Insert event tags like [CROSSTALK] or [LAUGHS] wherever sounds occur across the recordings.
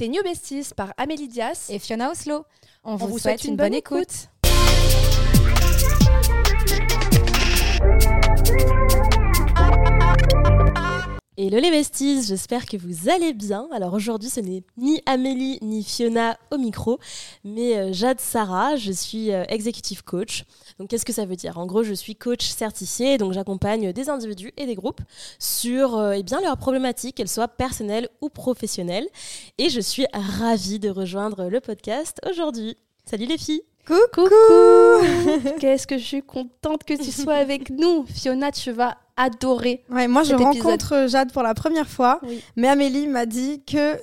Tes New Besties par Amélie Dias et Fiona Oslo. On, vous, souhaite, une, bonne, écoute. Hello les besties, j'espère que vous allez bien. Alors aujourd'hui ce n'est ni Amélie ni Fiona au micro, mais euh, Jade Sarah, je suis euh, executive coach. Donc qu'est-ce que ça veut dire? En gros je suis coach certifié, donc j'accompagne des individus et des groupes sur euh, eh bien, leurs problématiques, qu'elles soient personnelles ou professionnelles. Et je suis ravie de rejoindre le podcast aujourd'hui. Salut les filles Coucou [LAUGHS] Qu'est-ce que je suis contente que tu sois avec nous. Fiona, tu vas adorer. Ouais, moi je rencontre Jade pour la première fois, mais Amélie m'a dit que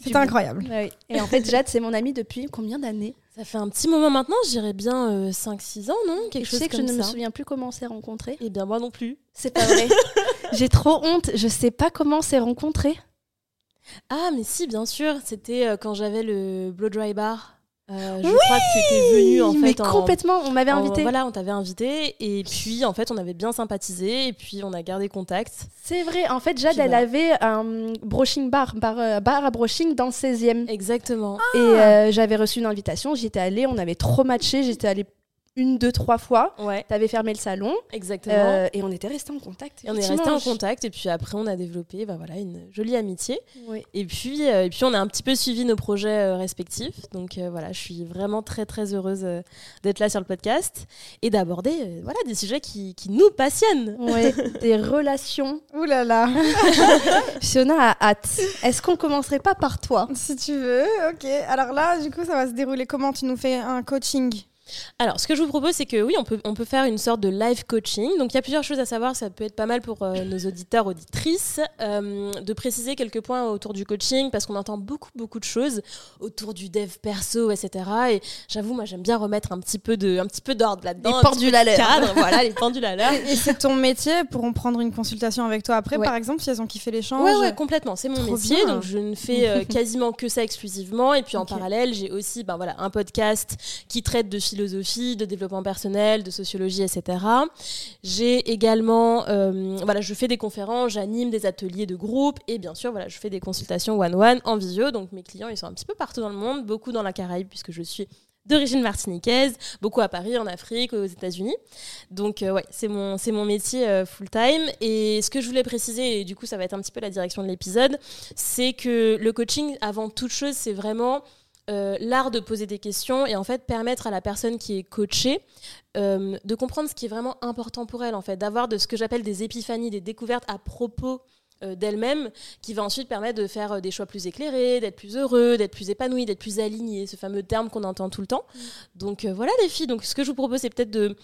c'était incroyable. Et en fait, [LAUGHS] Jade, c'est mon amie depuis combien d'années? Ça fait un petit moment maintenant, je dirais bien 5-6 euh, ans, non? Quelque chose sais que je ne me souviens plus comment on s'est rencontrés? Eh bien, moi non plus. C'est pas vrai. [LAUGHS] J'ai trop honte, je sais pas comment on s'est rencontrés. Ah, mais si, bien sûr, c'était euh, quand j'avais le Blow Dry Bar. Euh, je crois que tu étais venu en fait. complètement, on m'avait invité. Voilà, on t'avait invité et puis en fait on avait bien sympathisé et puis on a gardé contact. C'est vrai, en fait Jade elle avait un brushing bar, bar, euh, bar à brushing dans le 16e. Exactement. Et euh, j'avais reçu une invitation, j'y étais allée, on avait trop matché, j'étais allée une, deux, trois fois. Ouais. Tu avais fermé le salon. Exactement. Euh, et on était restés en contact. Et on est restés en contact. Et puis après, on a développé bah, voilà, une jolie amitié. Et, puis, euh, et puis, on a un petit peu suivi nos projets euh, respectifs. Donc voilà, je suis vraiment très, très heureuse d'être là sur le podcast et d'aborder voilà, des sujets qui, qui nous passionnent. Ouais, [LAUGHS] des relations. Ouh là là. [LAUGHS] Fiona a hâte. Est-ce qu'on commencerait pas par toi? Si tu veux, ok. Alors là, du coup, ça va se dérouler comment Tu nous fais un coaching? Alors, ce que je vous propose, c'est que oui, on peut, on peut faire une sorte de live coaching. Donc, il y a plusieurs choses à savoir. Ça peut être pas mal pour euh, nos auditeurs, auditrices, euh, de préciser quelques points autour du coaching, parce qu'on entend beaucoup, beaucoup de choses autour du dev perso, etc. Et j'avoue, moi, j'aime bien remettre un petit peu de, un petit peu d'ordre là-dedans. Les pendules à l'heure. Cadre, [LAUGHS] voilà, les pendules à l'heure. Et c'est ton métier. Pourront prendre une consultation avec toi après, par exemple, si elles ont kiffé l'échange? Ouais, ouais, complètement. C'est mon métier, donc je ne fais [LAUGHS] euh, quasiment que ça exclusivement. Et puis en parallèle, j'ai aussi, ben voilà, un podcast qui traite de philosophie, de développement personnel, de sociologie, etc. J'ai également, euh, voilà, je fais des conférences, j'anime des ateliers de groupe et bien sûr, voilà, je fais des consultations one-one en visio. Donc mes clients, ils sont un petit peu partout dans le monde, beaucoup dans la Caraïbe puisque je suis d'origine martiniquaise, beaucoup à Paris, en Afrique, aux États-Unis. Donc euh, ouais, c'est mon c'est mon métier euh, full time. Et ce que je voulais préciser, et du coup ça va être un petit peu la direction de l'épisode, c'est que le coaching, avant toute chose, c'est vraiment euh, l'art de poser des questions et en fait permettre à la personne qui est coachée euh, de comprendre ce qui est vraiment important pour elle en fait, d'avoir de ce que j'appelle des épiphanies, des découvertes à propos euh, d'elle-même qui va ensuite permettre de faire des choix plus éclairés, d'être plus heureux, d'être plus épanoui, d'être plus aligné, ce fameux terme qu'on entend tout le temps. Mm. Donc voilà les filles, donc ce que je vous propose c'est peut-être de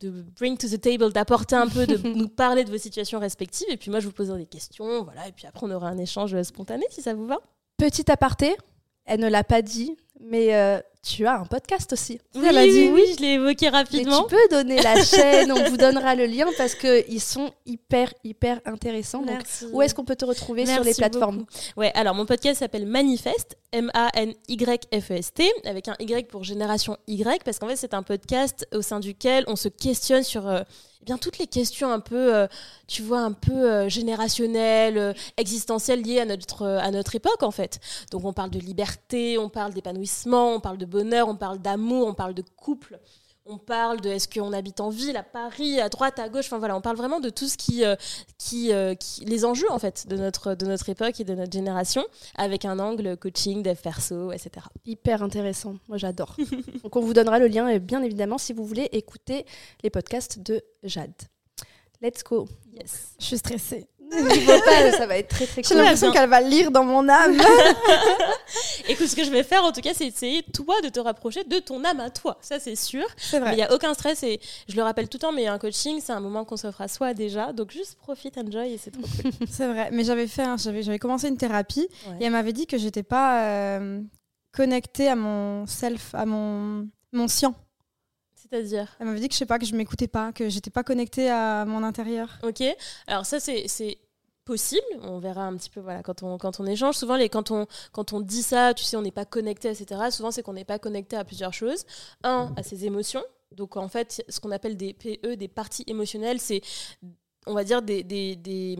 de bring to the table, d'apporter un peu, de [LAUGHS] nous parler de vos situations respectives. Et puis moi, je vous poserai des questions, voilà. Et puis après, on aura un échange spontané, si ça vous va. Petit aparté, elle ne l'a pas dit, mais euh, tu as un podcast aussi. Oui, elle a dit. oui, je l'ai évoqué rapidement. tu peux donner la [LAUGHS] chaîne, on vous donnera le lien parce qu'ils sont hyper, hyper intéressants. Merci. où est-ce qu'on peut te retrouver sur les plateformes Ouais, alors mon podcast s'appelle Manifeste, M-A-N-Y-F-E-S-T, avec un Y pour Génération Y, parce qu'en fait, c'est un podcast au sein duquel on se questionne sur. Euh, eh bien toutes les questions un peu, euh, tu vois, un peu euh, générationnelles, euh, existentielles liées à notre, à notre époque en fait. Donc on parle de liberté, on parle d'épanouissement, on parle de bonheur, on parle d'amour, on parle de couple on parle de est-ce qu'on habite en ville, à Paris, à droite, à gauche. Enfin voilà, on parle vraiment de tout ce qui, euh, euh, qui, les enjeux en fait de notre de notre époque et de notre génération, avec un angle coaching, dev perso, etc. Hyper intéressant. Moi j'adore. [LAUGHS] Donc on vous donnera le lien, bien évidemment, si vous voulez écouter les podcasts de Jade. Let's go. Yes. Je suis stressée. [LAUGHS] ça va être très très cool. J'ai l'impression qu'elle va lire dans mon âme. [LAUGHS] [LAUGHS] Écoute, ce que je vais faire en tout cas, c'est essayer toi de te rapprocher de ton âme à toi. Ça, c'est sûr. C'est vrai. Mais il n'y a aucun stress et je le rappelle tout le temps, mais un coaching, c'est un moment qu'on s'offre à soi déjà. Donc juste profite, enjoy et c'est trop cool. c'est vrai. Mais j'avais fait, j'avais, commencé une thérapie et elle m'avait dit que j'étais pas euh, connectée à mon self, à mon, mon sien. C'est-à-dire Elle m'avait dit que je sais pas, que je m'écoutais pas, que j'étais pas connectée à mon intérieur. Ok. Alors ça, c'est possible. On verra un petit peu voilà, quand, on, quand on échange. Souvent, les, quand, on, quand on dit ça, tu sais, on n'est pas connecté, etc. Souvent, c'est qu'on n'est pas connecté à plusieurs choses. Un, à ses émotions. Donc, en fait, ce qu'on appelle des PE, des parties émotionnelles, c'est, on va dire, des, des, des,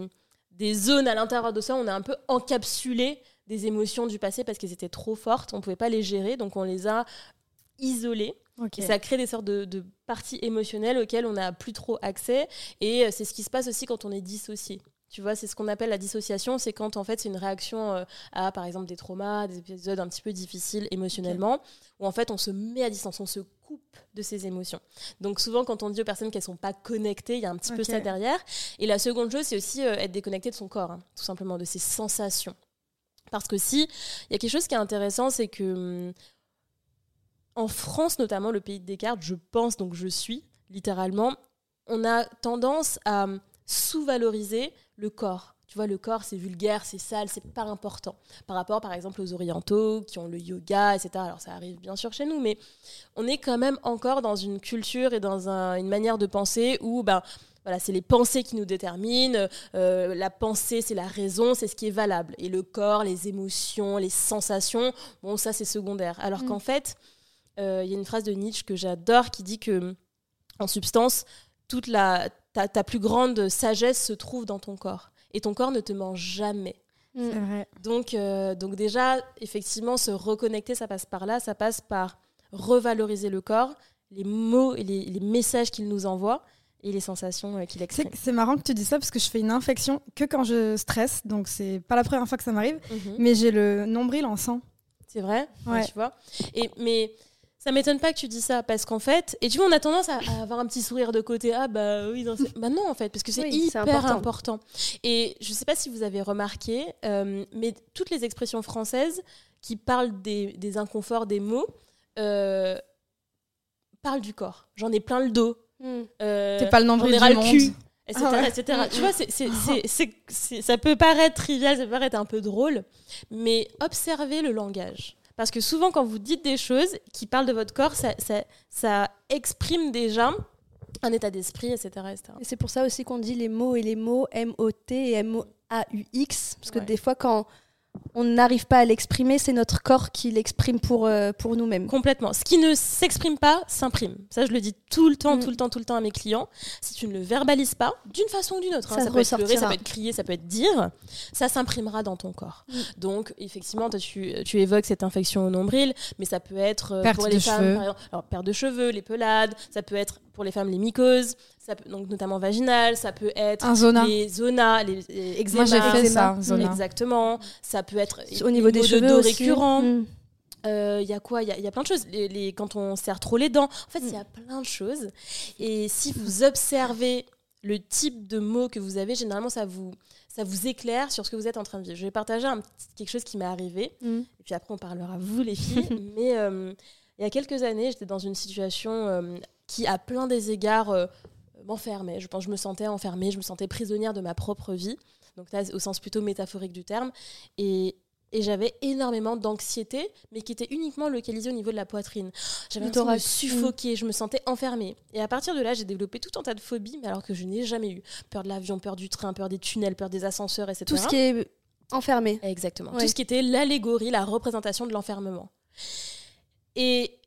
des zones à l'intérieur de ça. On est un peu encapsulé des émotions du passé parce qu'elles étaient trop fortes, on ne pouvait pas les gérer, donc on les a isolées. Et ça crée des sortes de, parties émotionnelles auxquelles on n'a plus trop accès. Et euh, c'est ce qui se passe aussi quand on est dissocié. Tu vois, c'est ce qu'on appelle la dissociation, c'est quand en fait c'est une réaction euh, à par exemple des traumas, des épisodes un petit peu difficiles émotionnellement, où en fait on se met à distance, on se coupe de ses émotions. Donc souvent quand on dit aux personnes qu'elles sont pas connectées, il y a un petit peu ça derrière. Et la seconde chose, c'est aussi euh, être déconnecté de son corps, hein, tout simplement de ses sensations. Parce que si, il y a quelque chose qui est intéressant, c'est que hum, en France notamment, le pays de Descartes, je pense, donc je suis littéralement, on a tendance à sous-valoriser le corps. Tu vois, le corps, c'est vulgaire, c'est sale, c'est pas important. Par rapport, par exemple, aux orientaux qui ont le yoga, etc. Alors, ça arrive bien sûr chez nous, mais on est quand même encore dans une culture et dans une manière de penser où, ben, voilà, c'est les pensées qui nous déterminent. Euh, la pensée, c'est la raison, c'est ce qui est valable. Et le corps, les émotions, les sensations, bon, ça, c'est secondaire. Alors mm. qu'en fait, euh, il y a une phrase de Nietzsche que j'adore qui dit que, en substance, toute la, ta, plus grande sagesse se trouve dans ton corps. Et ton corps ne te ment jamais. Mm. C'est vrai. Donc, euh, donc déjà, effectivement, se reconnecter, ça passe par là, ça passe par revaloriser le corps, les mots et les, messages qu'il nous envoie et les sensations euh, qu'il exprime. C'est marrant que tu dis ça parce que je fais une infection que quand je stresse, donc c'est pas la première fois que ça m'arrive, mhm. mais j'ai le nombril en sang. C'est vrai, ouais. tu vois. Et mais ça m'étonne pas que tu dis ça parce qu'en fait, et tu vois, on a tendance à, avoir un petit sourire de côté. Ah bah oui, bah non en fait, parce que c'est hyper important. Et je sais pas si vous avez remarqué, euh, mais toutes les expressions françaises qui parlent des, inconforts des mots euh, parlent du corps. J'en ai plein le dos. Hmm. Euh, T'es pas le nombril du monde. Cul, etc., ah etc. Tu vois, c'est, ça peut paraître trivial, ça peut paraître un peu drôle, mais observez le langage. Parce que souvent, quand vous dites des choses qui parlent de votre corps, ça, ça, ça exprime déjà un état d'esprit, etc., Et c'est pour ça aussi qu'on dit les mots et les mots, M-O-T et M-O-A-U-X. Parce que des fois, quand on n'arrive pas à l'exprimer, c'est notre corps qui l'exprime pour, euh, pour nous-mêmes. Complètement. Ce qui ne s'exprime pas s'imprime. Ça, je le dis tout le temps, mm. tout le temps, tout le temps à mes clients. Si tu ne le verbalises pas, d'une façon ou d'une autre, hein, ça, peut être pleurer, ça peut être crier, ça peut être dire, ça s'imprimera dans ton corps. Mm. Donc, effectivement, tu, tu, évoques cette infection au nombril, mais ça peut être euh, pour les femmes, par exemple, alors, perte de cheveux, les pelades, ça peut être pour les femmes les mycoses, ça peut, donc notamment vaginales, ça peut être les zonas, les, les Moi j'ai fait ça, zona. exactement. Ça peut être au niveau des cheveux récurrents. Mm. Euh, il y a quoi? Il y, a plein de choses. Les, quand on serre trop les dents, en fait, il y a mm. plein de choses. Et si vous observez le type de mots que vous avez, généralement, ça vous, ça vous éclaire sur ce que vous êtes en train de vivre. Je vais partager un, quelque chose qui m'est arrivé. Mm. Et puis après, on parlera, vous les filles. [LAUGHS] Mais euh, il y a quelques années, j'étais dans une situation euh, qui, à plein des égards, euh, m'enfermait. Je pense je me sentais enfermée, je me sentais prisonnière de ma propre vie. Donc là, au sens plutôt métaphorique du terme. Et, j'avais énormément d'anxiété, mais qui était uniquement localisée au niveau de la poitrine. J'avais de me suffoquer, je me sentais enfermée. Et à partir de là, j'ai développé tout un tas de phobies, mais alors que je n'ai jamais eu. Peur de l'avion, peur du train, peur des tunnels, peur des ascenseurs, etc. Tout ce qui est enfermé. Exactement. Tout ce qui était l'allégorie, la représentation de l'enfermement. Et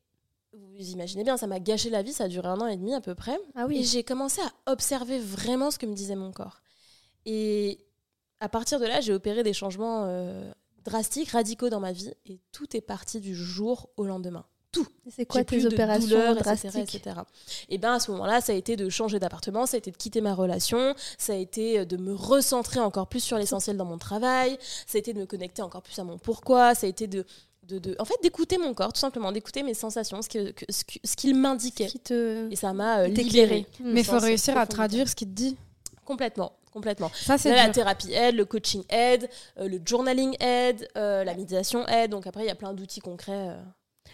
vous imaginez bien, ça m'a gâché la vie, ça a duré un an et demi à peu près. Ah oui. Et j'ai commencé à observer vraiment ce que me disait mon corps. Et à partir de là, j'ai opéré des changements euh, drastiques, radicaux dans ma vie, et tout est parti du jour au lendemain. Tout. C'est quoi tes opérations drastiques etc., Et bien à ce moment-là, ça a été de changer d'appartement, ça a été de quitter ma relation, ça a été de me recentrer encore plus sur l'essentiel dans mon travail, ça a été de me connecter encore plus à mon pourquoi, ça a été de de, en fait d'écouter mon corps tout simplement d'écouter mes sensations ce qu'il ce, qu'il m'indiquait. Te... et ça m'a euh, libéré mais il faut réussir à traduire ce qu'il te dit. Complètement complètement. Ça c'est la thérapie aide le coaching aide euh, le journaling aide euh, la méditation aide. Donc après il y a plein d'outils concrets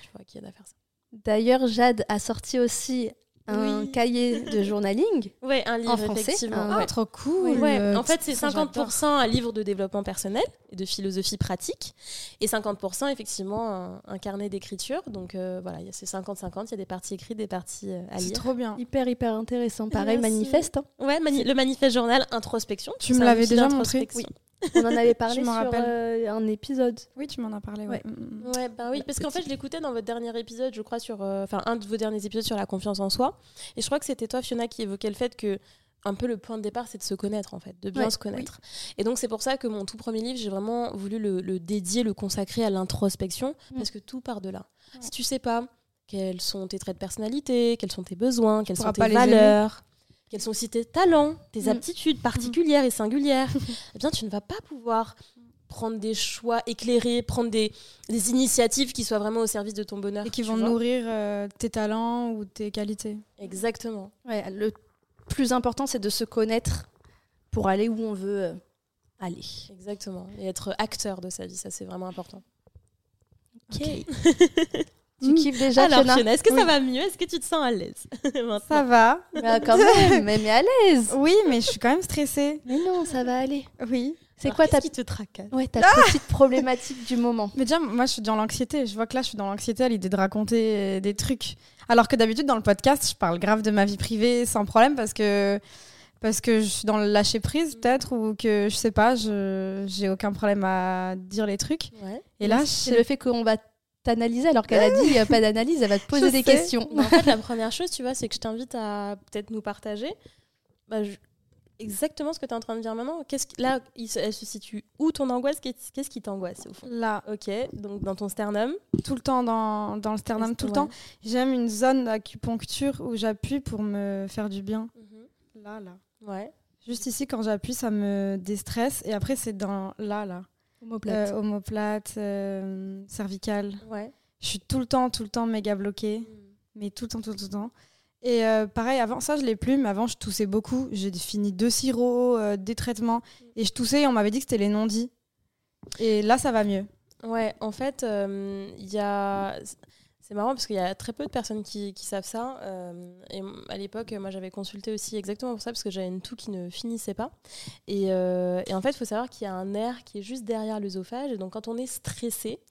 je vois qui aident à faire ça. D'ailleurs, Jade a sorti aussi un cahier de journaling [LAUGHS] ouais, un livre, en français. Effectivement. Ah, trop cool. Ouais. En fait, c'est 50% un livre de développement personnel et de philosophie pratique et 50% effectivement un, carnet d'écriture. Donc euh, voilà, c'est 50-50, il y a des parties écrites, des parties euh, à lire. C'est trop bien. Hyper, hyper intéressant. Pareil, manifeste. Hein. Ouais, le manifeste journal introspection. Tu me l'avais déjà montré. Oui. On en avait [LAUGHS] parlé sur euh, un épisode. Oui, tu m'en as parlé, ouais. Ouais, bah oui, parce qu'en fait, je l'écoutais dans votre dernier épisode, je crois, sur. Enfin, un de vos derniers épisodes sur la confiance en soi. Et je crois que c'était toi, Fiona, qui évoquait le fait que un peu le point de départ, c'est de se connaître en fait, de bien se connaître. Et donc c'est pour ça que mon tout premier livre, j'ai vraiment voulu le, dédier, le consacrer à l'introspection, mm. parce que tout part de là. Si tu sais pas quels sont tes traits de personnalité, quels sont tes besoins, quelles sont tes valeurs, quels sont aussi tes talents, tes mm. aptitudes particulières et singulières, eh bien tu ne vas pas pouvoir prendre des choix éclairés, prendre des, des, initiatives qui soient vraiment au service de ton bonheur. Et qui vont nourrir euh, tes talents ou tes qualités. Exactement. Ouais, le plus important, c'est de se connaître pour aller où on veut euh, aller. Exactement. Et être acteur de sa vie, ça c'est vraiment important. Ok. [LAUGHS] tu kiffes déjà Alors, Fiona, est-ce que ça va mieux Est-ce que tu te sens à l'aise [LAUGHS] Ça va. Bah, quand même, [LAUGHS] mais à l'aise. Oui, mais je suis quand même stressée. Mais non, ça va aller. Oui. C'est quoi ta qui te tracasse Ouais, ta petite problématique du moment. [LAUGHS] Mais déjà, moi, je suis dans l'anxiété. Je vois que là, je suis dans l'anxiété à l'idée de raconter des trucs. Alors que d'habitude, dans le podcast, je parle grave de ma vie privée sans problème parce que parce que je suis dans le lâcher prise peut-être ou que je sais pas, je j'ai aucun problème à dire les trucs. Et là, c'est le fait qu'on va t'analyser alors qu'elle a dit il a pas d'analyse, elle va te poser des questions. en fait, la première chose, tu vois, c'est que je t'invite à peut-être nous partager. Bah, exactement ce que tu es en train de dire maintenant. Qu'est-ce là, elle se situe où ton angoisse? Qu'est-ce qui t'angoisse au fond? Là. Ok, donc dans ton sternum. Tout le temps dans, dans le sternum, tout le temps. J'aime une zone d'acupuncture où j'appuie pour me faire du bien. Mhm. Là, là. Ouais. Juste ici, quand j'appuie, ça me déstresse. Et après, c'est dans là, là. Omoplate. Euh, omoplate, euh, cervicale. Ouais. Je suis tout le temps, tout le temps méga bloquée. Mhm. Mais tout le temps, tout, tout le temps. Et euh, pareil, avant ça, je l'ai plus, mais avant, je toussais beaucoup. J'ai fini deux sirops, euh, des traitements, et je toussais et on m'avait dit que c'était les non-dits. Et là, ça va mieux. Ouais, en fait, il y a. C'est marrant parce qu'il y a très peu de personnes qui, qui savent ça. et à l'époque, moi, j'avais consulté aussi exactement pour ça parce que j'avais une toux qui ne finissait pas. Et, et en fait, il faut savoir qu'il y a un nerf qui est juste derrière l'œsophage. Et donc, quand on est stressé,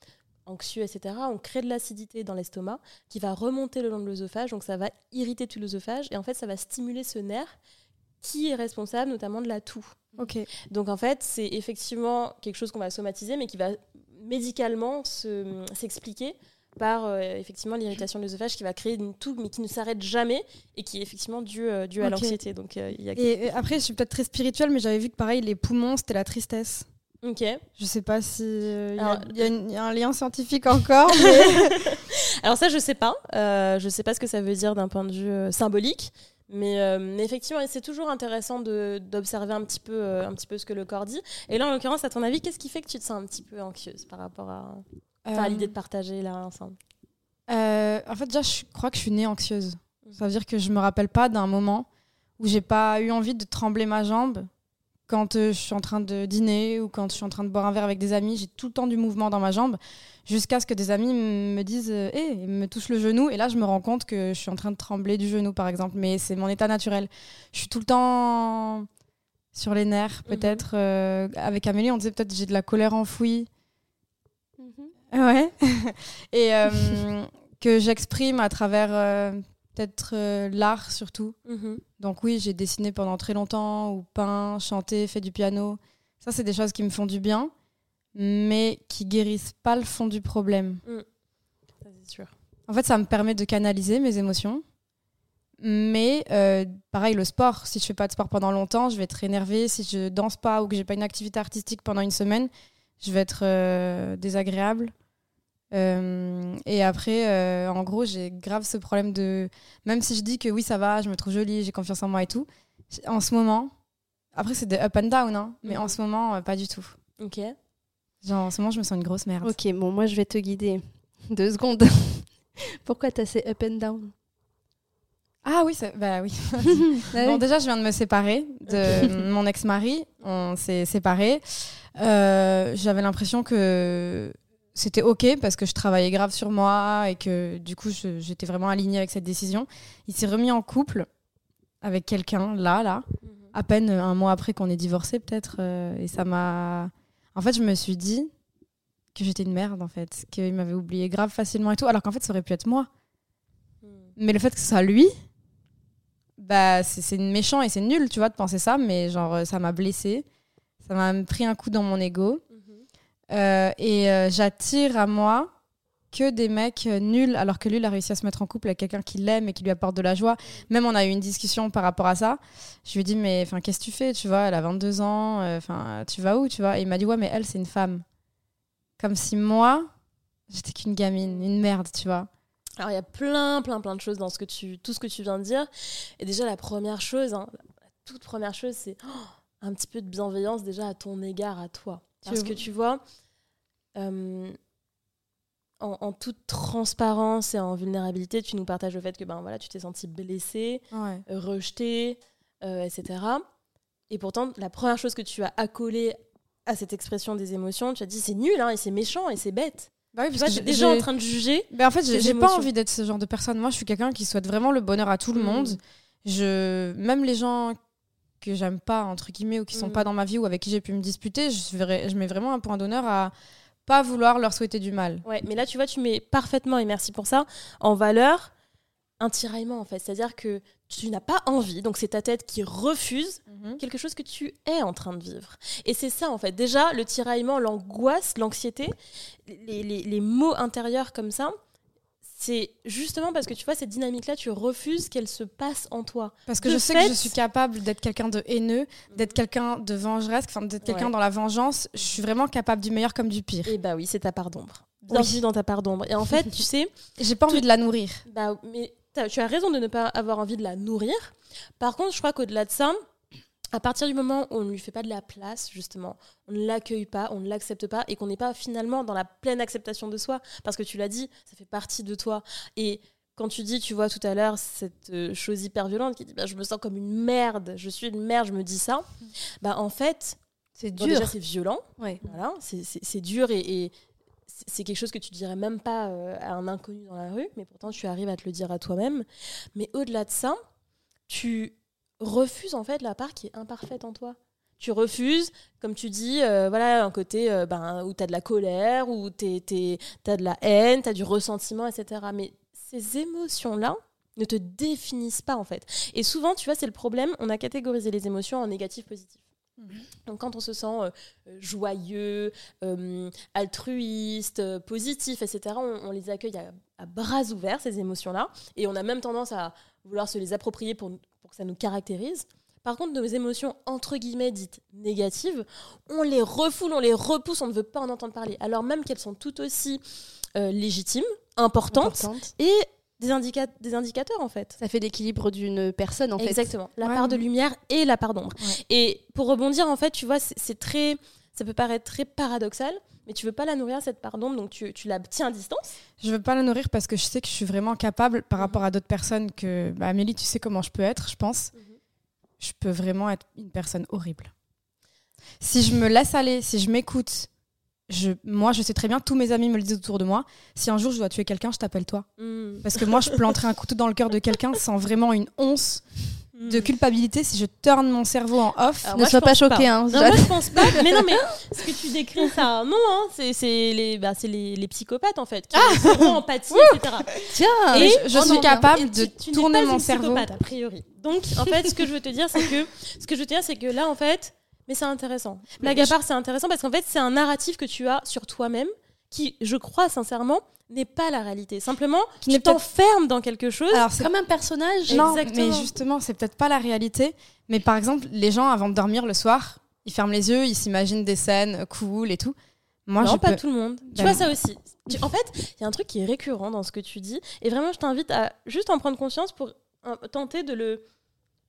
anxieux, etc., on crée de l'acidité dans l'estomac qui va remonter le long de l'œsophage, donc ça va irriter tout l'œsophage, et en fait, ça va stimuler ce nerf qui est responsable notamment de la toux. Ok. Donc en fait, c'est effectivement quelque chose qu'on va somatiser, mais qui va médicalement s'expliquer par euh, effectivement l'irritation de l'œsophage qui va créer une toux mais qui ne s'arrête jamais et qui est effectivement due, euh, à l'anxiété. Donc, euh, y a... et, après, je suis peut-être très spirituelle, mais j'avais vu que pareil, les poumons, c'était la tristesse. Ok. Je sais pas si il y, a un lien scientifique encore. [LAUGHS] [LAUGHS] Alors ça, je sais pas. Je sais pas ce que ça veut dire d'un point de vue symbolique. Mais, euh, effectivement, c'est toujours intéressant d'observer un, petit peu, un petit peu ce que le corps dit. Et là, en l'occurrence, à ton avis, qu'est-ce qui fait que tu te sens un petit peu anxieuse par rapport à, à l'idée de partager là ensemble En fait, déjà, je crois que je suis née anxieuse. Ça veut dire que je me rappelle pas d'un moment où j'ai pas eu envie de trembler ma jambe quand euh, je suis en train de dîner ou quand je suis en train de boire un verre avec des amis, j'ai tout le temps du mouvement dans ma jambe jusqu'à ce que des amis me disent hé, euh, me touchent le genou et là je me rends compte que je suis en train de trembler du genou par exemple, mais c'est mon état naturel. Je suis tout le temps sur les nerfs mhm. peut-être. Euh, avec Amélie, on disait peut-être j'ai de la colère enfouie. Mhm. Ouais. [LAUGHS] et que j'exprime à travers peut-être euh, l'art surtout. Mhm. Donc oui, j'ai dessiné pendant très longtemps, ou peint, chanté, fait du piano. Ça, c'est des choses qui me font du bien, mais qui guérissent pas le fond du problème. Mm. Ça, c'est sûr. En fait, ça me permet de canaliser mes émotions. Mais euh, pareil, le sport, si je fais pas de sport pendant longtemps, je vais être énervée. Si je danse pas ou que j'ai pas une activité artistique pendant une semaine, je vais être euh, désagréable. Euh, et après, euh, en gros, j'ai grave ce problème de. Même si je dis que oui, ça va, je me trouve jolie, j'ai confiance en moi et tout, en ce moment. Après, c'est des up and down, hein, mais en mhm. ce moment, euh, pas du tout. Ok. Genre, en ce moment, je me sens une grosse merde. Ok, bon, moi, je vais te guider. [LAUGHS] Deux secondes. [LAUGHS] Pourquoi t'as ces up and down? Ah oui, bah oui. [LAUGHS] Bah bon, déjà, je viens de me séparer de mon ex-mari. On s'est séparés. J'avais l'impression que c'était ok parce que je travaillais grave sur moi et que du coup j'étais vraiment alignée avec cette décision. Il s'est remis en couple avec quelqu'un là, là, mhm. à peine un mois après qu'on ait divorcé peut-être. Euh, et ça m'a. En fait, je me suis dit que j'étais une merde en fait, qu'il m'avait oublié grave facilement et tout, alors qu'en fait ça aurait pu être moi. Mhm. Mais le fait que ce soit lui, bah c'est méchant et c'est nul, tu vois, de penser ça, mais genre ça m'a blessé, ça m'a pris un coup dans mon ego. Euh, et euh, j'attire à moi que des mecs nuls, alors que lui, il a réussi à se mettre en couple avec quelqu'un qui l'aime et qui lui apporte de la joie. Même on a eu une discussion par rapport à ça. Je lui ai dit, mais qu'est-ce que tu fais Tu vois, elle a 22 ans, euh, enfin, tu vas où tu vois? Et il m'a dit, ouais, mais elle, c'est une femme. Comme si moi, j'étais qu'une gamine, une merde, tu vois? Alors il y a plein, plein, plein de choses dans ce que tu, tout ce que tu viens de dire. Et déjà, la première chose, hein, la toute première chose, c'est oh, un petit peu de bienveillance déjà à ton égard, à toi. Parce que tu vois, euh, en, toute transparence et en vulnérabilité, tu nous partages le fait que ben, voilà, tu t'es senti blessé, rejeté, euh, etc. Et pourtant, la première chose que tu as accolée à cette expression des émotions, tu as dit c'est nul hein, et c'est méchant et c'est bête. Bah oui, parce que déjà en train de juger. Mais en fait, j'ai pas envie d'être ce genre de personne. Moi, je suis quelqu'un qui souhaite vraiment le bonheur à tout le mm. monde. Je, même les gens que j'aime pas entre guillemets ou qui sont mm. pas dans ma vie ou avec qui j'ai pu me disputer, je, je mets vraiment un point d'honneur à pas vouloir leur souhaiter du mal. Ouais, mais là, tu vois, tu mets parfaitement, et merci pour ça, en valeur un tiraillement, en fait. C'est-à-dire que tu n'as pas envie, donc c'est ta tête qui refuse mhm. quelque chose que tu es en train de vivre. Et c'est ça, en fait. Déjà, le tiraillement, l'angoisse, l'anxiété, les, les, les mots intérieurs comme ça, c'est justement parce que tu vois cette dynamique-là, tu refuses qu'elle se passe en toi. Parce que je sais que je suis capable d'être quelqu'un de haineux, d'être quelqu'un de vengeresse, d'être quelqu'un dans la vengeance. Je suis vraiment capable du meilleur comme du pire. Et eh bah oui, c'est ta part d'ombre. Bienvenue dans ta part d'ombre. Et en fait, tu sais, [LAUGHS] j'ai pas envie de la nourrir. Bah, mais tu as raison de ne pas avoir envie de la nourrir. Par contre, je crois qu'au-delà de ça, à partir du moment où on ne lui fait pas de la place, justement, on ne l'accueille pas, on ne l'accepte pas, et qu'on n'est pas finalement dans la pleine acceptation de soi, parce que tu l'as dit, ça fait partie de toi. Et quand tu dis, tu vois tout à l'heure, cette euh, chose hyper violente qui dit, bah, je me sens comme une merde, je suis une merde, je me dis ça, bah en fait, c'est dur. déjà, c'est violent, ouais. voilà, c'est dur et, c'est quelque chose que tu dirais même pas euh, à un inconnu dans la rue, mais pourtant tu arrives à te le dire à toi-même. Mais au-delà de ça, tu refuse en fait la part qui est imparfaite en toi. Tu refuses, comme tu dis, euh, voilà, un côté euh, ben, où tu as de la colère, où tu as de la haine, tu as du ressentiment, etc. Mais ces émotions-là ne te définissent pas en fait. Et souvent, tu vois, c'est le problème, on a catégorisé les émotions en négatif, positif. Mhm. Donc quand on se sent euh, joyeux, altruiste, positif, etc., on, les accueille à, à, bras ouverts, ces émotions-là, et on a même tendance à vouloir se les approprier pour ça nous caractérise. Par contre, nos émotions, entre guillemets, dites négatives, on les refoule, on les repousse, on ne veut pas en entendre parler. Alors même qu'elles sont tout aussi euh, légitimes, importantes, et des, des indicateurs, en fait. Ça fait l'équilibre d'une personne, en fait. Exactement. La part de lumière et la part d'ombre. Et pour rebondir, en fait, tu vois, c'est très... Ça peut paraître très paradoxal, mais tu veux pas la nourrir cette part d'ombre, donc tu, tu, la tiens à distance? Je veux pas la nourrir parce que je sais que je suis vraiment capable par mhm. rapport à d'autres personnes que bah, Amélie, tu sais comment je peux être, je pense. Mhm. Je peux vraiment être une personne horrible. Si je me laisse aller, si je m'écoute, je, moi, je sais très bien, tous mes amis me le disent autour de moi. Si un jour je dois tuer quelqu'un, je t'appelle toi. Mhm. Parce que moi, je planterai un couteau dans le cœur de quelqu'un sans vraiment une once de hmm. culpabilité si je tourne mon cerveau en off. ne sois pas choqué. Hein, non, moi je pense pas. mais non, mais [LAUGHS] ce que tu décris, ça, non, hein, c'est les, bah, les, les, psychopathes en fait, qui ah ont empathie, etc. Tiens, et je, suis capable de tourner mon cerveau. a priori. Donc, en fait, ce que je veux te dire, c'est que, ce que je veux te dire, c'est que là, en fait, mais c'est intéressant. La gapard, c'est intéressant parce qu'en fait, c'est un narratif que tu as sur toi-même qui, je crois sincèrement, n'est pas la réalité. Simplement, qui tu t'enfermes dans quelque chose. Alors, comme un personnage. Non, mais justement, c'est peut-être pas la réalité. Mais par exemple, les gens, avant de dormir le soir, ils ferment les yeux, ils s'imaginent des scènes cool et tout. Moi, non, pas tout le monde. Tu vois ça aussi. En fait, il y a un truc qui est récurrent dans ce que tu dis. Et vraiment, je t'invite à juste en prendre conscience pour tenter de le.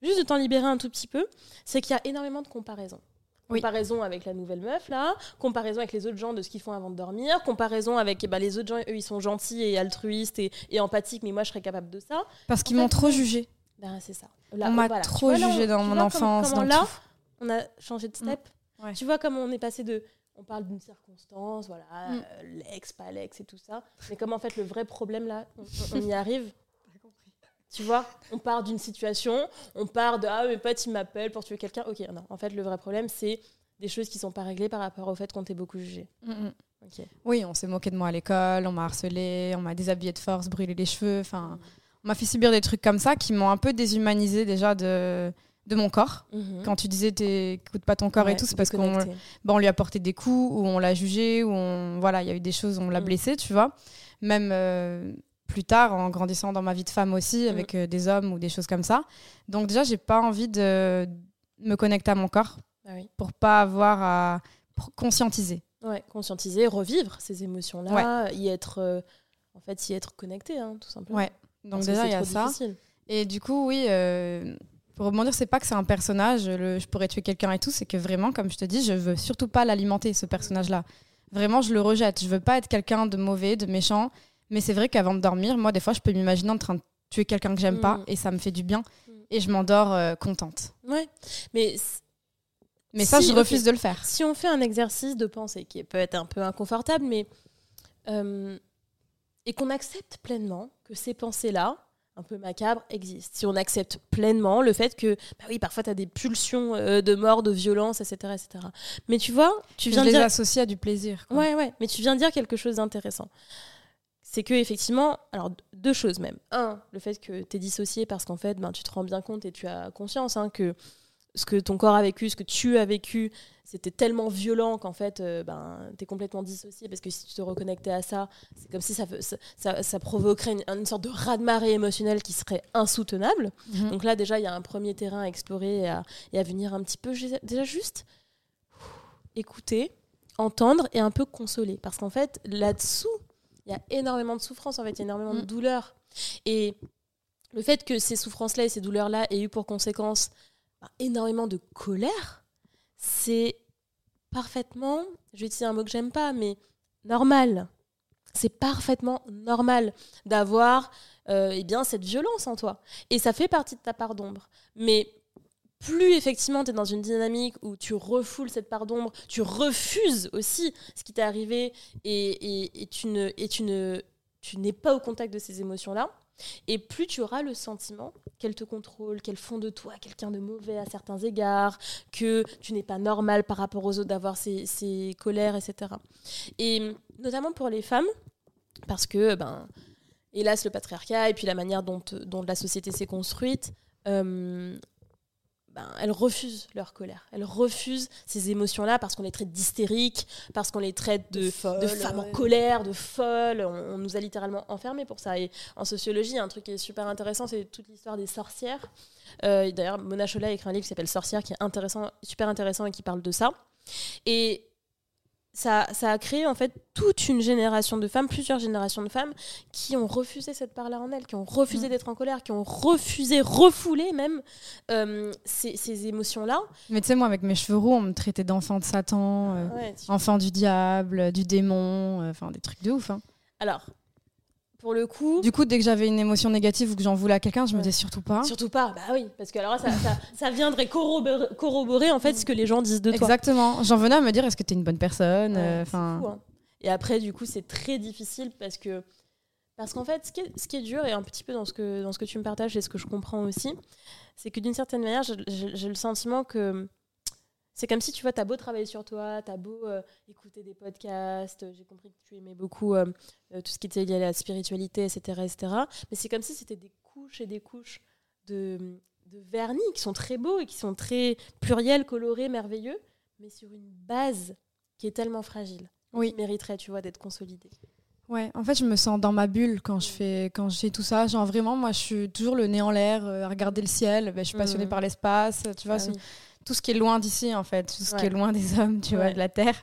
Juste de t'en libérer un tout petit peu. C'est qu'il y a énormément de comparaisons. Comparaison avec la nouvelle meuf, là. Comparaison avec les autres gens de ce qu'ils font avant de dormir. Comparaison avec eh ben, les autres gens, eux, ils sont gentils et altruistes et, empathiques, mais moi, je serais capable de ça. Parce qu'ils m'ont trop jugé. Ben, c'est ça. on m'a trop jugé dans mon enfance. Comment, là, on a changé de step. Mm. Tu vois comment on est passé de. On parle d'une circonstance, voilà, mm. euh, l'ex, pas l'ex et tout ça. Mais comment, en fait, le vrai problème, là, on y arrive tu vois, on part d'une situation, on part de ah mes potes ils m'appellent pour tuer quelqu'un. Ok, non. En fait, le vrai problème c'est des choses qui sont pas réglées par rapport au fait qu'on t'ait beaucoup jugé. Mm, mm. Oui, on s'est moqué de moi à l'école, on m'a harcelé, on m'a déshabillé de force, brûlé les cheveux. Enfin, on m'a fait subir des trucs comme ça qui m'ont un peu déshumanisé déjà de de mon corps. Mhm. Quand tu disais t'écoutes pas ton corps et tout, c'est parce qu'on bon, lui a porté des coups, ou on l'a jugé, ou on, voilà, il y a eu des choses, on l'a mm. blessé, tu vois. Même euh, plus tard, en grandissant dans ma vie de femme aussi, mm. avec euh, des hommes ou des choses comme ça. Donc déjà, j'ai pas envie de me connecter à mon corps ah pour pas avoir à conscientiser. Ouais, conscientiser, revivre ces émotions-là, y être, euh, en fait, y être connecté, hein, tout simplement. Ouais. Donc déjà, il y a ça. Et du coup, oui, pour rebondir, c'est pas que c'est un personnage, je pourrais tuer quelqu'un et tout, c'est que vraiment, comme je te dis, je veux surtout pas l'alimenter, ce personnage-là. Vraiment, je le rejette. Je veux pas être quelqu'un de mauvais, de méchant. Mais c'est vrai qu'avant de dormir, moi, des fois, je peux m'imaginer en train de tuer quelqu'un que j'aime pas mm. et ça me fait du bien. Mm. Et je m'endors euh, contente. Ouais, mais. Mais ça, je refuse de le faire. Si on fait un exercice de pensée qui peut être un peu inconfortable, mais. Euh, et qu'on accepte pleinement que ces pensées-là, un peu macabre existe. Si on accepte pleinement le fait que, bah oui, parfois tu as des pulsions euh, de mort, de violence, etc., etc. Mais tu vois, tu viens de les associer à du plaisir. Ouais, ouais. Mais tu viens dire quelque chose d'intéressant. C'est que effectivement, alors deux choses même. Un, le fait que tu es dissocié parce qu'en fait, ben, tu te rends bien compte et tu as conscience hein, que ce que ton corps a vécu, ce que tu as vécu, c'était tellement violent qu'en fait, euh, ben, tu es complètement dissocié parce que si tu te reconnectais à ça, c'est comme si ça, ça, ça, provoquerait une, sorte de raz-de-marée émotionnel qui serait insoutenable. Mhm. Donc là, déjà, il y a un premier terrain à explorer et à, et à venir un petit peu, déjà juste écouter, entendre et un peu consoler. Parce qu'en fait, là-dessous, il y a énormément de souffrance, en fait, il y a énormément de mhm. douleur. Et le fait que ces souffrances-là et ces douleurs-là aient eu pour conséquence ben, énormément de colère, c'est parfaitement, je vais utiliser un mot que j'aime pas, mais normal. C'est parfaitement normal d'avoir euh, eh bien cette violence en toi. Et ça fait partie de ta part d'ombre. Mais plus effectivement tu es dans une dynamique où tu refoules cette part d'ombre, tu refuses aussi ce qui t'est arrivé et, tu n'es pas au contact de ces émotions-là, et plus tu auras le sentiment qu'elles te contrôlent, qu'elles font de toi quelqu'un de mauvais à certains égards, que tu n'es pas normal par rapport aux autres d'avoir ces, colères, etc. Et notamment pour les femmes, parce que, ben, hélas, le patriarcat et puis la manière dont, dont la société s'est construite, euh, ben, elles refusent leur colère. Elles refusent ces émotions-là parce qu'on les traite d'hystériques, parce qu'on les traite de, de, femmes en colère, de folles. On, nous a littéralement enfermés pour ça. Et en sociologie, un truc qui est super intéressant, c'est toute l'histoire des sorcières. Euh, D'ailleurs, Mona Chola a écrit un livre qui s'appelle Sorcière, qui est intéressant, super intéressant et qui parle de ça. Et ça, a créé en fait toute une génération de femmes, plusieurs générations de femmes qui ont refusé cette part-là en elles, qui ont refusé mm. d'être en colère, qui ont refusé, refoulé même euh, ces, émotions-là. Mais tu sais, moi, avec mes cheveux roux, on me traitait d'enfant de Satan, euh, enfant du diable, du démon, euh, enfin des trucs de ouf. Hein. Alors, pour le coup. Du coup, dès que j'avais une émotion négative ou que j'en voulais à quelqu'un, je me disais surtout pas. Surtout pas, bah oui, parce que alors ça, ça, viendrait corroborer, en fait ce que les gens disent de toi. Exactement. J'en venais à me dire est-ce que tu es une bonne personne euh, enfin. Hein. Et après, du coup, c'est très difficile parce que. Parce qu'en fait, ce qui, est, ce qui, est, dur, et un petit peu dans ce, que, dans ce que tu me partages et ce que je comprends aussi, c'est que d'une certaine manière, j'ai le sentiment que c'est comme si, tu vois, t'as beau travailler sur toi, t'as beau euh, écouter des podcasts, j'ai compris que tu aimais beaucoup euh, euh, tout ce qui était lié à la spiritualité, etc. etc. mais c'est comme si c'était des couches et des couches de, de, vernis qui sont très beaux et qui sont très pluriels, colorés, merveilleux, mais sur une base qui est tellement fragile, oui. qui mériterait, tu vois, d'être consolidée. Ouais, en fait, je me sens dans ma bulle quand je fais, quand je fais tout ça. Genre, vraiment, moi, je suis toujours le nez en l'air, à regarder le ciel. Ben, je suis passionnée mmh. par l'espace, tu vois. Ah tout ce qui est loin d'ici, en fait, tout ce qui est loin des [LAUGHS] hommes, tu vois, de la terre.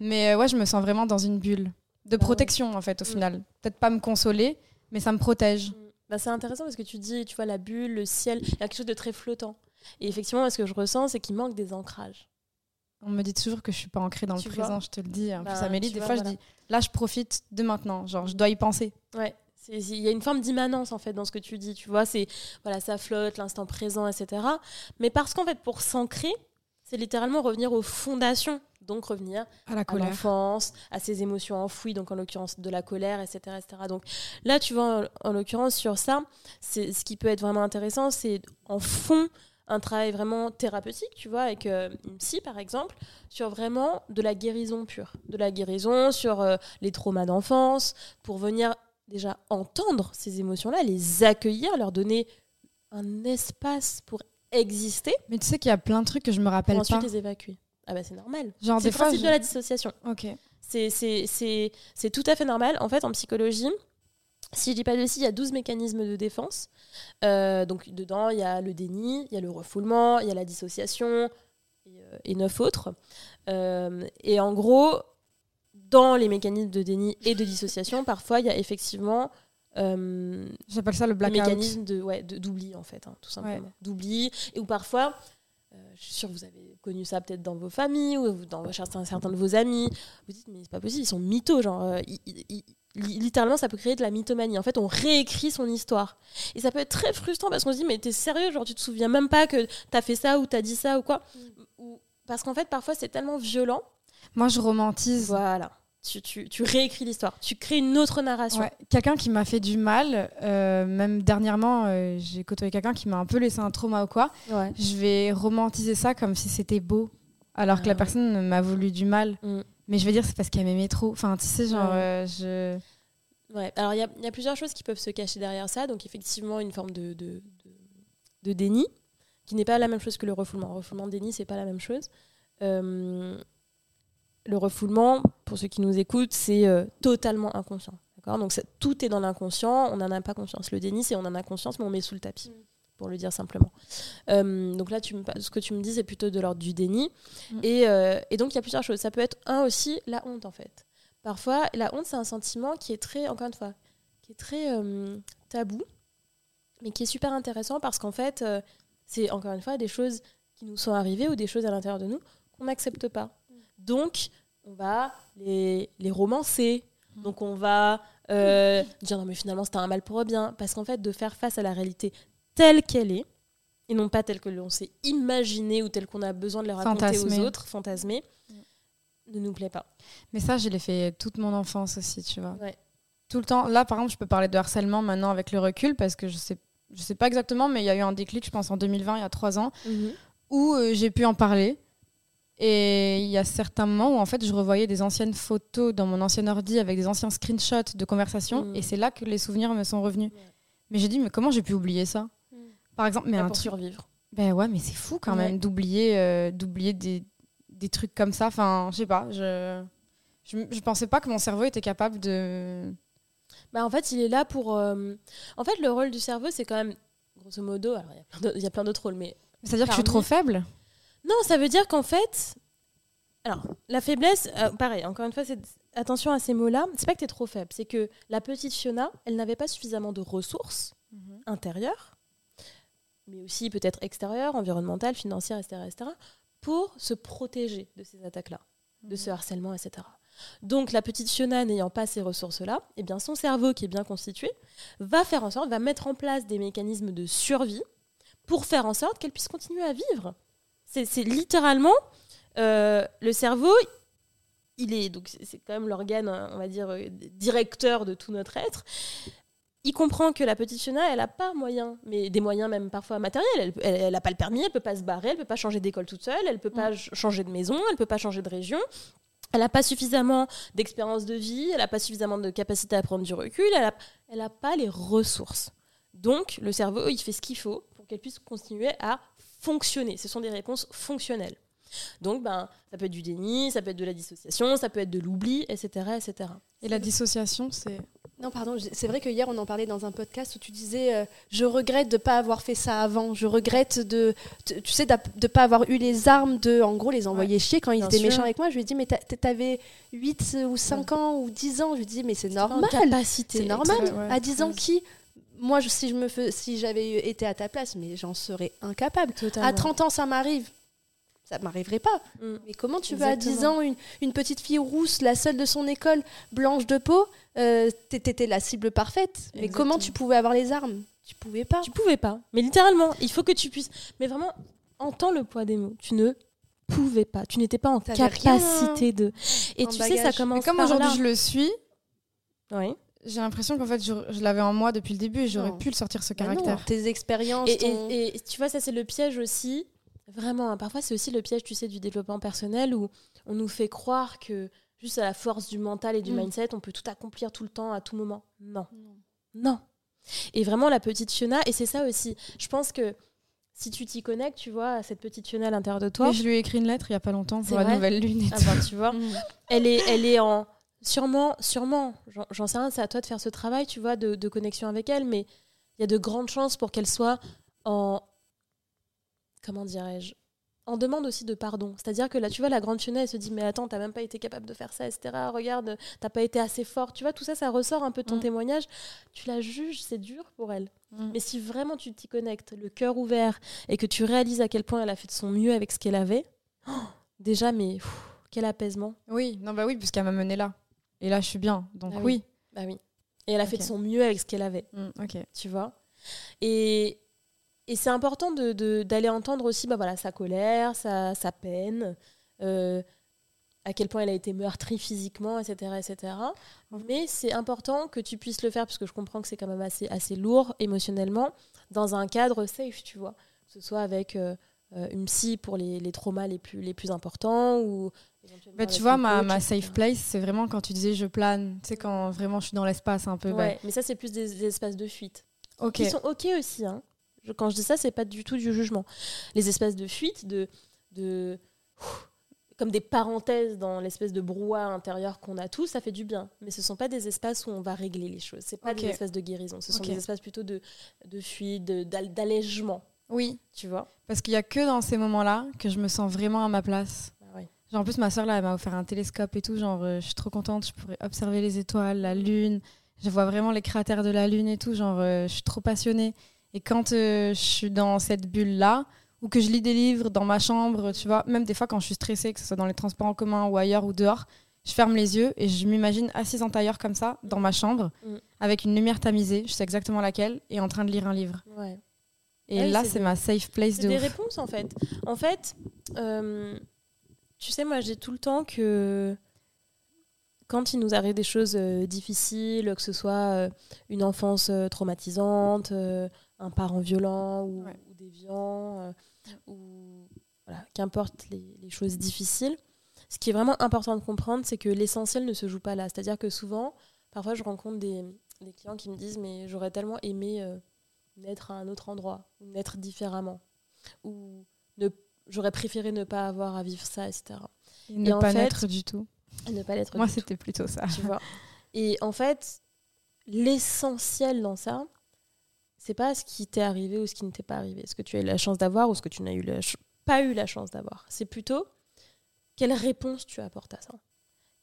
Mais euh, ouais, je me sens vraiment dans une bulle de protection, en fait, au mm. final. Peut-être pas me consoler, mais ça me protège. Mm. Bah, c'est intéressant parce que tu dis, tu vois, la bulle, le ciel, il y a quelque chose de très flottant. Et effectivement, ce que je ressens, c'est qu'il manque des ancrages. On me dit toujours que je suis pas ancrée dans le présent, je te le dis. En plus, bah, Amélie, des fois, je dis, là, je profite de maintenant. Genre, je dois y penser. Ouais, il y a une forme d'immanence en fait dans ce que tu dis, tu vois, c'est voilà, ça flotte, l'instant présent, etc. Mais parce qu'en fait, pour s'ancrer, c'est littéralement revenir aux fondations, donc revenir à la colère. l'enfance, à ses émotions enfouies, donc en l'occurrence de la colère, etc., etc. Donc là, tu vois, en, l'occurrence sur ça, c'est ce qui peut être vraiment intéressant, c'est en fond un travail vraiment thérapeutique, tu vois, avec euh, une psy par exemple, sur vraiment de la guérison pure, de la guérison sur euh, les traumas d'enfance, pour venir déjà entendre ces émotions-là, les accueillir, leur donner un espace pour exister. Mais tu sais qu'il y a plein de trucs que je me rappelle pour ensuite pas. les évacuer. Ah bah c'est normal. Genre C'est le fois. principe je- de la dissociation. Ok. C'est- C'est c'est- c'est tout à fait normal. En fait, en psychologie, si je dis pas de bêtises, il y a 12 mécanismes de défense. Euh, donc, dedans, il y a le déni, il y a le refoulement, il y a la dissociation et, euh, et neuf autres. Euh, et en gros, dans les mécanismes de déni et de dissociation, parfois, il y a effectivement euh, J'appelle ça le blackout. mécanismes de ouais, de- d'oubli, en fait, hein, tout simplement. D'oubli. Et où parfois, euh, je suis sûre que vous avez connu ça peut-être dans vos familles ou dans certains, certains de vos amis. Vous dites, mais c'est pas possible, ils sont mythos. Genre, euh, ils- ils- ils- li- littéralement, ça peut créer de la mythomanie. En fait, on réécrit son histoire. Et ça peut être très frustrant parce qu'on se dit, mais t'es sérieux Genre, tu te souviens même pas que t'as fait ça ou t'as dit ça ou quoi Ou- Parce qu'en fait, parfois, c'est tellement violent. Moi, je romantise. Voilà. Tu, tu, tu réécris l'histoire. Tu crées une autre narration. Ouais, quelqu'un qui m'a fait du mal, euh, même dernièrement, euh, j'ai côtoyé quelqu'un qui m'a un peu laissé un trauma ou quoi. Ouais. Je vais romantiser ça comme si c'était beau, alors que Ah la ouais. personne m'a voulu du mal. Mm. Mais je vais dire c'est parce qu'elle m'aimait trop. Enfin, tu sais, genre, euh, je. Ouais, alors il y a, il y a plusieurs choses qui peuvent se cacher derrière ça. Donc effectivement, une forme de, de, de, de déni, qui n'est pas la même chose que le refoulement. Refoulement, déni, c'est pas la même chose. Euh, le refoulement, pour ceux qui nous écoutent, c'est euh, totalement inconscient. Donc ça- tout est dans l'inconscient, on n'en a pas conscience. Le déni, c'est on en a conscience, mais on met sous le tapis, pour le dire simplement. Euh, donc là, tu me, ce que tu me dis, c'est plutôt de l'ordre du déni. Mm. Et, euh, et donc, il y a plusieurs choses. Ça peut être, un aussi, la honte, en fait. Parfois, la honte, c'est un sentiment qui est très, encore une fois, qui est très tabou, mais qui est super intéressant parce qu'en fait, c'est encore une fois des choses qui nous sont arrivées ou des choses à l'intérieur de nous qu'on n'accepte pas. Donc, on va les, les romancer. Donc, on va euh, [LAUGHS] dire non, mais finalement, c'était un mal pour un bien. Parce qu'en fait, de faire face à la réalité telle qu'elle est, et non pas telle que l'on s'est imaginée ou telle qu'on a besoin de la raconter Fantasmer. aux autres, fantasmer, ne nous plaît pas. Mais ça, je l'ai fait toute mon enfance aussi, tu vois. Ouais. Tout le temps. Là, par exemple, je peux parler de harcèlement maintenant avec le recul parce que je sais, je sais pas exactement, mais il y a eu un déclic, je pense, en 2020, il y a trois ans, où euh, j'ai pu en parler. Et il y a certains moments où en fait je revoyais des anciennes photos dans mon ancien ordi avec des anciens screenshots de conversations Mm. et c'est là que les souvenirs me sont revenus. Ouais. Mais j'ai dit mais comment j'ai pu oublier ça Mm. Par exemple, mais un pour truc. survivre. Ben ouais, mais c'est fou quand Ouais. même d'oublier euh, d'oublier des, des trucs comme ça. Enfin, je sais pas, je, je je pensais pas que mon cerveau était capable de Bah, en fait, il est là pour. euh, En fait, le rôle du cerveau, c'est quand même, grosso modo, alors il y a plein d'autres- rôles, mais C'est-à-dire que je suis trop faible? Non, ça veut dire qu'en fait. Alors, la faiblesse, euh, pareil, encore une fois, c'est attention à ces mots-là. C'est pas que tu es trop faible, c'est que la petite Fiona, elle n'avait pas suffisamment de ressources intérieures, mais aussi peut-être extérieures, environnementales, financières, etc., etc., pour se protéger de ces attaques-là, de ce harcèlement, etc. Donc, la petite Fiona n'ayant pas ces ressources-là, eh bien, son cerveau, qui est bien constitué, va faire en sorte, va mettre en place des mécanismes de survie pour faire en sorte qu'elle puisse continuer à vivre. C'est littéralement euh, le cerveau. Il est donc c'est- quand même l'organe, hein, on va dire euh, directeur de tout notre être. Il comprend que la petite Fiona, elle n'a pas moyen, mais des moyens même parfois matériels. Elle n'a pas le permis, elle peut pas se barrer, elle peut pas changer d'école toute seule, elle peut pas ch- changer de maison, elle peut pas changer de région. Elle n'a pas suffisamment d'expérience de vie, elle n'a pas suffisamment de capacité à prendre du recul, elle n'a elle a pas les ressources. Donc le cerveau, il fait ce qu'il faut pour qu'elle puisse continuer à fonctionner. Ce sont des réponses fonctionnelles. Donc ben, ça peut être du déni, ça peut être de la dissociation, ça peut être de l'oubli, etc., etc. Et la dissociation, c'est Non, pardon, c'est vrai que hier, on en parlait dans un podcast où tu disais euh, Je regrette de ne pas avoir fait ça avant. Je regrette de, tu sais, de ne pas avoir eu les armes de, en gros, les envoyer chier quand ils bien étaient sûr. méchants avec moi. Je lui ai dit Mais t'a- t'avais 8 ou 5 ans ou 10 ans. Je lui ai dit Mais c'est normal. C'est normal. À 10 ans, qui Moi, je- si je me fais, si j'avais été à ta place, mais j'en serais incapable. Totalement. À 30 ans, ça m'arrive. Ça m'arriverait pas. Mm. Mais comment tu veux à 10 Exactement. ans, une, une petite fille rousse, la seule de son école, blanche de peau, euh, t'é- t'étais la cible parfaite. Mais Exactement. comment tu pouvais avoir les armes? Tu pouvais pas. Tu pouvais pas. Mais littéralement, il faut que tu puisses. Mais vraiment, entends le poids des mots. Tu ne pouvais pas. Tu n'étais pas en rien capacité de. Et en tu sais, ça commence Mais comme aujourd'hui je le suis, Oui. J'ai l'impression qu'en fait je, je l'avais en moi depuis le début et j'aurais pu le sortir ce non, caractère. tes expériences. Et, ton- et- et tu vois, ça, c'est le piège aussi. Vraiment, hein, parfois, c'est aussi le piège, tu sais, du développement personnel où on nous fait croire que juste à la force du mental et du Mm. mindset, on peut tout accomplir tout le temps, à tout moment. Non. Non. Et vraiment, la petite Fiona, et c'est ça aussi, je pense que si tu t'y connectes, tu vois, à cette petite fenêtre à l'intérieur de toi. je lui ai écrit une lettre il y a pas longtemps pour la nouvelle lune. Et ah ben, tu vois, [LAUGHS] mm. elle est, elle est en sûrement, sûrement. J'en sais rien, c'est à toi de faire ce travail, tu vois, de, de connexion avec elle, mais il y a de grandes chances pour qu'elle soit en comment dirais-je en demande aussi de pardon. C'est-à-dire que là, tu vois, la grande fenêtre, elle se dit Mais attends, t'as même pas été capable de faire ça, etc. Regarde, t'as pas été assez fort. Tu vois, tout ça, ça ressort un peu de ton mm. témoignage. Tu la juges, c'est dur pour elle. Mm. Mais si vraiment tu t'y connectes, le cœur ouvert, et que tu réalises à quel point elle a fait de son mieux avec ce qu'elle avait, oh, [GASPS] déjà, mais quel apaisement. Oui, non, bah oui, puisqu'elle m'a mené là. Et là, je suis bien. Donc ah oui. Bah oui. Et elle a fait de son mieux avec ce qu'elle avait. Mm, ok. Tu vois Et et c'est important d'aller de, entendre aussi bah voilà, sa colère, sa, sa peine, euh, à quel point elle a été meurtrie physiquement, etc. etc. Mais c'est important que tu puisses le faire, parce que je comprends que c'est quand même assez, assez lourd émotionnellement, dans un cadre safe, tu vois. Que ce soit avec euh, une psy pour les, les, traumas les plus, les plus importants ou bah, tu vois, ma, ma, safe place, c'est vraiment quand tu disais je plane, tu sais, quand vraiment je suis dans l'espace un peu. Ouais, mais ça, c'est plus des, espaces de fuite. Ok. Qui sont ok aussi, hein. Quand je dis ça, c'est pas du tout du jugement. Les espèces de fuites, de, de comme des parenthèses dans l'espèce de brouhaha intérieur qu'on a tous, ça fait du bien. Mais ce ne sont pas des espaces où on va régler les choses. Ce pas des espaces de guérison. Ce sont des espaces plutôt de, de fuite, d'allègement. Oui. Tu vois? Parce qu'il n'y a que dans ces moments-là que je me sens vraiment à ma place. Bah genre, en plus, ma soeur, là, elle m'a offert un télescope et tout. Genre, euh, je suis trop contente. Je pourrais observer les étoiles, la lune. Je vois vraiment les cratères de la lune et tout. Genre, euh, je suis trop passionnée. Et quand euh, je suis dans cette bulle-là, ou que je lis des livres dans ma chambre, tu vois, même des fois quand je suis stressée, que ce soit dans les transports en commun ou ailleurs ou dehors, je ferme les yeux et je m'imagine assise en tailleur comme ça, dans ma chambre, mm. avec une lumière tamisée, je sais exactement laquelle, et en train de lire un livre. Et là, c'est ma safe place de. des réponses en fait. En fait, euh, tu sais, moi j'ai tout le temps que quand il nous arrive des choses euh, difficiles, que ce soit une enfance traumatisante, un parent violent ou, déviant, euh, ou voilà, qu'importe les, choses difficiles. Ce qui est vraiment important de comprendre, c'est que l'essentiel ne se joue pas là. C'est-à-dire que souvent, parfois, je rencontre des, clients qui me disent Mais j'aurais tellement aimé euh, naître à un autre endroit, ou naître différemment, ou j'aurais préféré ne pas avoir à vivre ça, etc. Et, ne pas naître du tout. ne pas l'être. Moi, c'était plutôt ça. Tu vois. Et en fait, l'essentiel dans ça, c'est pas ce qui t'est arrivé ou ce qui ne t'est pas arrivé, ce que tu as eu la chance d'avoir ou ce que tu n'as eu pas eu la chance d'avoir. C'est plutôt quelle réponse tu apportes à ça?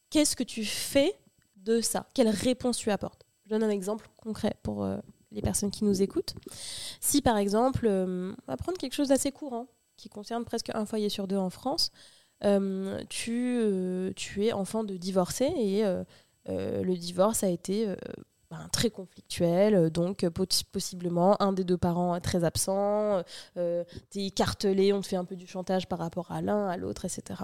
Qu'est-ce que tu fais de ça? Quelle réponse tu apportes? Je donne un exemple concret pour euh, les personnes qui nous écoutent. Si par exemple, euh, on va prendre quelque chose d'assez courant, qui concerne presque un foyer sur deux en France, euh, tu, tu es enfant de divorcé et le divorce a été ben, très conflictuel, euh, donc euh, possiblement un des deux parents très absent, euh, t'es écartelé, on te fait un peu du chantage par rapport à l'un, à l'autre, etc.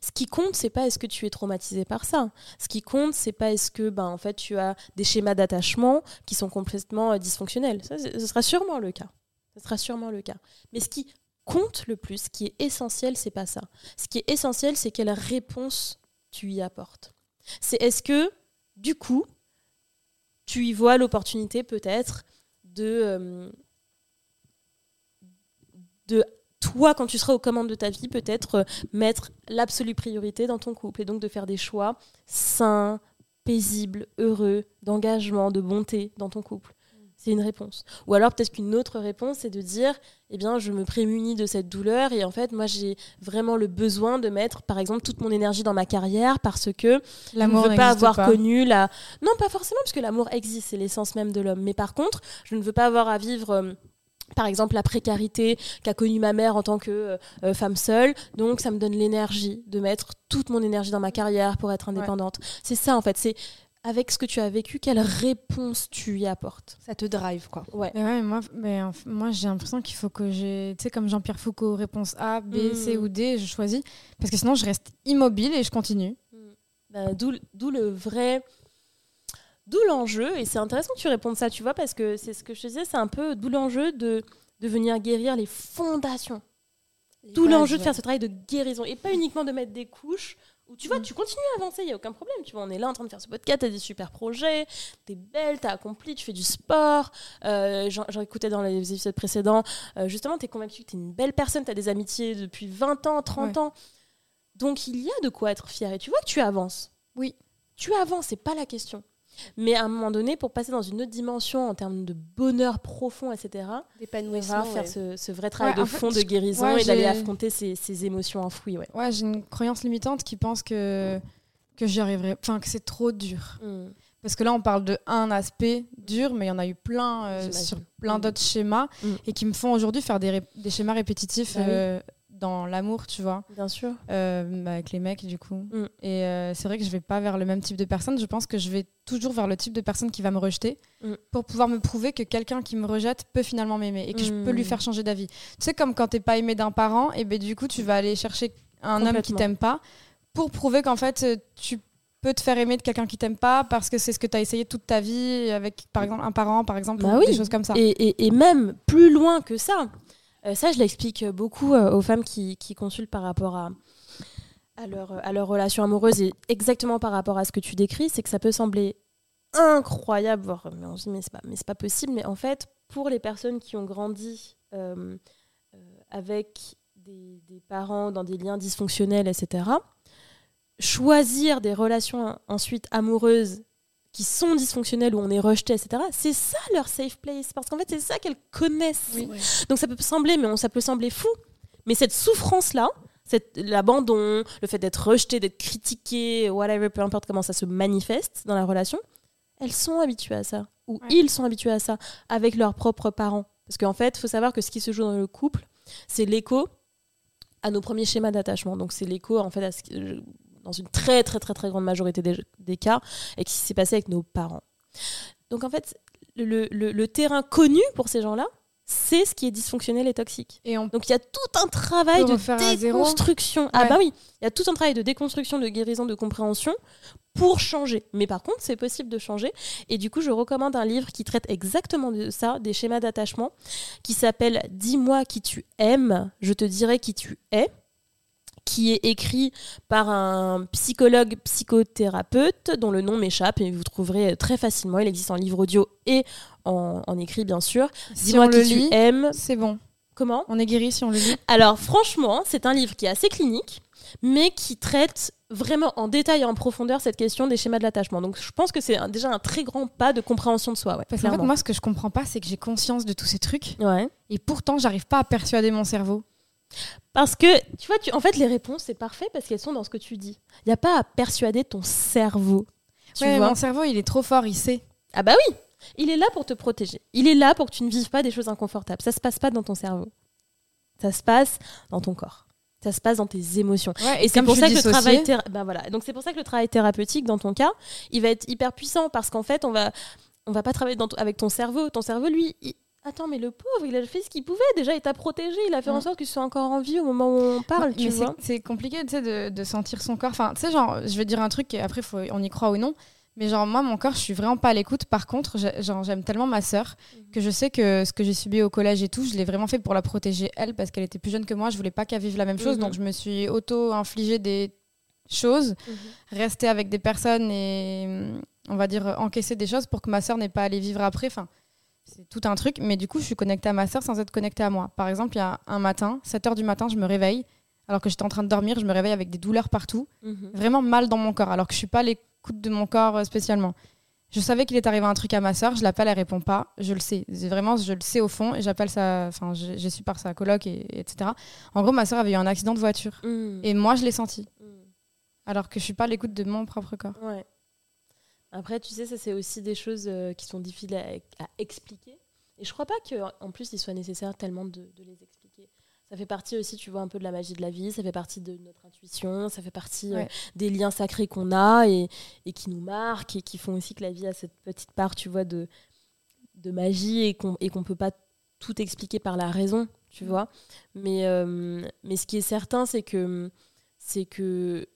Ce qui compte, c'est pas est-ce que tu es traumatisé par ça. Ce qui compte, c'est pas est-ce que ben en tu as des schémas d'attachement qui sont complètement dysfonctionnels. Ça, ce sera sûrement le cas. Ce sera sûrement le cas. Mais ce qui compte le plus, ce qui est essentiel, c'est pas ça. Ce qui est essentiel, c'est quelle réponse tu y apportes. C'est est-ce que du coup, tu y vois l'opportunité peut-être de, euh, de toi, quand tu seras aux commandes de ta vie, peut-être euh, mettre l'absolue priorité dans ton couple et donc de faire des choix sains, paisibles, heureux, d'engagement, de bonté dans ton couple. C'est une réponse. Ou alors peut-être qu'une autre réponse, c'est de dire, eh bien, je me prémunis de cette douleur et en fait, moi, j'ai vraiment le besoin de mettre, par exemple, toute mon énergie dans ma carrière parce que je ne veux pas avoir connu la... Non, pas forcément, parce que l'amour existe, c'est l'essence même de l'homme. Mais par contre, je ne veux pas avoir à vivre... Par exemple, la précarité qu'a connue ma mère en tant que euh, euh, femme seule. Donc, ça me donne l'énergie de mettre toute mon énergie dans ma carrière pour être indépendante. C'est ça, en fait. C'est avec ce que tu as vécu, quelle réponse tu y apportes? Ça te drive, quoi. Ouais. ouais moi, mais, moi j'ai l'impression qu'il faut que j'ai, tu sais, comme Jean-Pierre Foucault, réponse A, B, C hmm. ou D, je choisis. Parce que sinon, je reste immobile et je continue. Hmm. Bah, d'où le vrai. D'où l'enjeu, et c'est intéressant que tu répondes ça, tu vois, parce que c'est ce que je te disais, c'est un peu d'où l'enjeu de, de venir guérir les fondations. D'où l'enjeu de faire ce travail de guérison, et pas uniquement de mettre des couches Où tu vois, mm. tu continues à avancer, il n'y a aucun problème. Tu vois, on est là en train de faire ce podcast, tu as des super projets, tu es belle, tu as accompli, tu fais du sport. Euh, J'en écoutais dans les épisodes précédents. Euh, justement, tu es convaincu que tu es une belle personne, tu as des amitiés depuis 20 ans, 30 ans. Donc, il y a de quoi être fier. Et tu vois que tu avances. Oui. Tu avances, c'est pas la question. Mais à un moment donné, pour passer dans une autre dimension en termes de bonheur profond, etc., d'épanouissement, faire ce, vrai travail de fond, de guérison et d'aller affronter ces, émotions enfouies. Ouais, ouais j'ai une croyance limitante qui pense que, que j'y arriverai, enfin que c'est trop dur. Hmm. Parce que là, on parle de un aspect dur, mais il y en a eu plein euh, sur plein hmm. d'autres schémas hmm. et qui me font aujourd'hui faire des, des, schémas répétitifs. Bah euh, dans l'amour, tu vois. Bien sûr. Euh, avec les mecs, du coup. Mm. Et euh, c'est vrai que je vais pas vers le même type de personne. Je pense que je vais toujours vers le type de personne qui va me rejeter mm. pour pouvoir me prouver que quelqu'un qui me rejette peut finalement m'aimer et que je peux lui mm. faire changer d'avis. Tu sais, comme quand t'es pas aimé d'un parent, et ben du coup, tu vas aller chercher un homme qui t'aime pas pour prouver qu'en fait, euh, tu peux te faire aimer de quelqu'un qui t'aime pas parce que c'est ce que tu as essayé toute ta vie avec par exemple un parent par exemple bah des choses comme ça et, et, et, même plus loin que ça ça, je l'explique beaucoup euh, aux femmes qui, consultent par rapport à, à, leur, à leur relation amoureuse et exactement par rapport à ce que tu décris, c'est que ça peut sembler incroyable, voire, mais on se dit, mais c'est pas, pas possible, mais en fait, pour les personnes qui ont grandi euh, avec des, des, parents dans des liens dysfonctionnels, etc., choisir des relations ensuite amoureuses qui sont dysfonctionnelles, où on est rejeté, etc., c'est ça leur safe place. Parce qu'en fait, c'est ça qu'elles connaissent. Donc ça peut sembler, mais ça peut sembler fou. Mais cette souffrance-là, l'abandon, le fait d'être rejeté, d'être critiqué, whatever, peu importe comment ça se manifeste dans la relation, elles sont habituées à ça. Ou ils sont habitués à ça avec leurs propres parents. Parce qu'en fait, il faut savoir que ce qui se joue dans le couple, c'est l'écho à nos premiers schémas d'attachement. Donc c'est l'écho en fait à ce, dans une très très très très grande majorité des, cas, et qui s'est passé avec nos parents. Donc en fait, le, le, terrain connu pour ces gens-là, c'est ce qui est dysfonctionnel et toxique. Et Donc il y a tout un travail de déconstruction. Ah bah oui, il y a tout un travail de déconstruction, de guérison, de compréhension pour changer. Mais par contre, c'est possible de changer. Et du coup, je recommande un livre qui traite exactement de ça, des schémas d'attachement, qui s'appelle Dis-moi qui tu aimes, je te dirai qui tu es qui est écrit par un psychologue psychothérapeute dont le nom m'échappe et vous trouverez très facilement. Il existe en livre audio et en, écrit, bien sûr. Si on le lit, c'est bon. Comment On est guéri si on le lit. Alors, franchement, c'est un livre qui est assez clinique, mais qui traite vraiment en détail et en profondeur cette question des schémas de l'attachement. Donc, je pense que c'est déjà un très grand pas de compréhension de soi. Ouais, Parce fait, moi, ce que je comprends pas, c'est que j'ai conscience de tous ces trucs. Ouais. Et pourtant, j'arrive pas à persuader mon cerveau. Parce que, tu vois, tu, en fait, les réponses, c'est parfait parce qu'elles sont dans ce que tu dis. Il n'y a pas à persuader ton cerveau. Tu vois mon cerveau, il est trop fort, il sait. Ah bah oui Il est là pour te protéger. Il est là pour que tu ne vives pas des choses inconfortables. Ça se passe pas dans ton cerveau. Ça se passe dans ton corps. Ça se passe dans tes émotions. et c'est pour ça que le travail bah voilà. Donc c'est pour ça que le travail thérapeutique dans ton cas, il va être hyper puissant parce qu'en fait, on va on va pas travailler avec ton cerveau. Ton cerveau, lui, Attends, mais le pauvre, il a fait ce qu'il pouvait. Déjà, il t'a protégé. Il a fait en sorte que tu sois encore en vie au moment où on parle. tu vois. C'est compliqué, tu sais, de, de, sentir son corps. Enfin, tu sais, genre, je vais dire un truc et après, faut, on y croit ou non. Mais genre, moi, mon corps, je suis vraiment pas à l'écoute. Par contre, j'aime tellement ma sœur mhm. que je sais que ce que j'ai subi au collège et tout, je l'ai vraiment fait pour la protéger, elle, parce qu'elle était plus jeune que moi. Je voulais pas qu'elle vive la même chose. Mhm. Donc, je me suis auto-infligé des choses, mhm. rester avec des personnes et, on va dire, encaisser des choses pour que ma sœur n'ait pas à les vivre après. Enfin, c'est tout un truc. Mais du coup, je suis connectée à ma soeur sans être connectée à moi. Par exemple, il y a un matin, 7 h du matin, je me réveille. Alors que j'étais en train de dormir, je me réveille avec des douleurs partout. Mhm. Vraiment mal dans mon corps. Alors que je suis pas l'écoute de mon corps euh, spécialement. Je savais qu'il est arrivé un truc à ma soeur, je l'appelle, elle répond pas. Je le sais. Vraiment, je le sais au fond. Et j'appelle sa. Enfin, j'ai su par sa coloc, et, etc. En gros, ma soeur avait eu un accident de voiture. Mhm. Et moi, je l'ai senti. Mhm. Alors que je suis pas l'écoute de mon propre corps. Ouais. Après, tu sais, ça, c'est aussi des choses euh, qui sont difficiles à, expliquer. Et je crois pas qu'en plus, il soit nécessaire tellement de, les expliquer. Ça fait partie aussi, tu vois, un peu de la magie de la vie, ça fait partie de notre intuition, ça fait partie euh, des liens sacrés qu'on a et, et, qui nous marquent et qui font aussi que la vie a cette petite part, tu vois, de, de magie et qu'on ne peut pas tout expliquer par la raison, tu vois. Mais, euh, mais ce qui est certain, c'est que, c'est que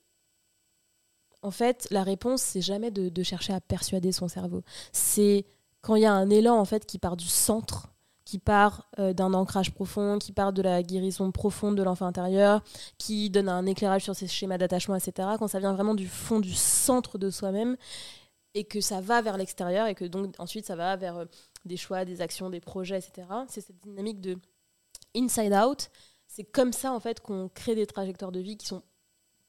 en fait, la réponse, c'est jamais de, chercher à persuader son cerveau. C'est quand il y a un élan en fait qui part du centre, qui part euh, d'un ancrage profond, qui part de la guérison profonde de l'enfant intérieur, qui donne un éclairage sur ses schémas d'attachement, etc., quand ça vient vraiment du fond, du centre de soi-même, et que ça va vers l'extérieur, et que donc ensuite ça va vers euh, des choix, des actions, des projets, etc., c'est cette dynamique de inside out. C'est comme ça, en fait, qu'on crée des trajectoires de vie qui sont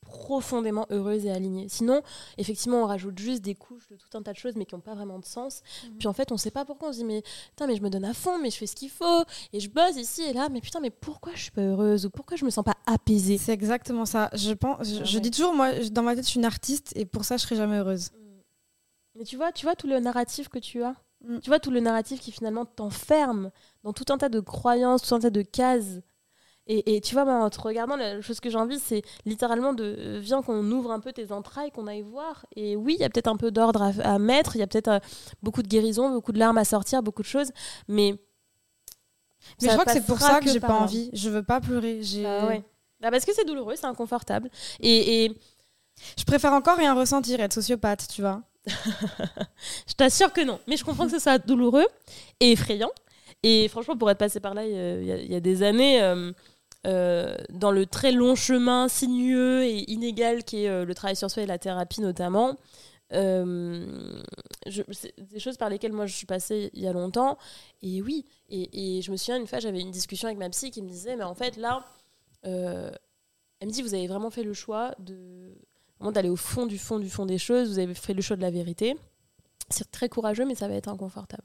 profondément heureuse et alignée. Sinon, effectivement, on rajoute juste des couches de tout un tas de choses, mais qui n'ont pas vraiment de sens. Mhm. Puis en fait, on ne sait pas pourquoi. On se dit, mais putain, mais je me donne à fond, mais je fais ce qu'il faut, et je bosse ici et là, mais putain, mais pourquoi je suis pas heureuse ou pourquoi je me sens pas apaisée? C'est exactement ça. Je pense, je, dis toujours, moi, dans ma tête, je suis une artiste, et pour ça, je serai jamais heureuse. Mm. Mais tu vois, tu vois tout le narratif que tu as? Mm. Tu vois tout le narratif qui finalement t'enferme dans tout un tas de croyances, tout un tas de cases et, tu vois, en te regardant, la chose que j'ai envie, c'est littéralement de euh, viens qu'on ouvre un peu tes entrailles, qu'on aille voir. Et oui, il y a peut-être un peu d'ordre à, mettre, il y a peut-être euh, beaucoup de guérison, beaucoup de larmes à sortir, beaucoup de choses, mais. Mais je crois que c'est pour ça que j'ai pas envie. Je veux pas pleurer. Ah ouais. Bah, parce que c'est douloureux, c'est inconfortable. Et, et, Je préfère encore rien ressentir, être sociopathe, tu vois. [LAUGHS] je t'assure que non. Mais je comprends que ce soit douloureux et effrayant. Et franchement, pour être passé par là il y, a, des années, euh, euh, dans le très long chemin sinueux et inégal qui est euh, le travail sur soi et la thérapie notamment. Euh, c'est des choses par lesquelles moi je suis passée il y a longtemps. Et oui, et, je me souviens une fois, j'avais une discussion avec ma psy qui me disait, mais en fait là, elle me dit, vous avez vraiment fait le choix de d'aller au fond du fond du fond des choses, vous avez fait le choix de la vérité. C'est très courageux, mais ça va être inconfortable.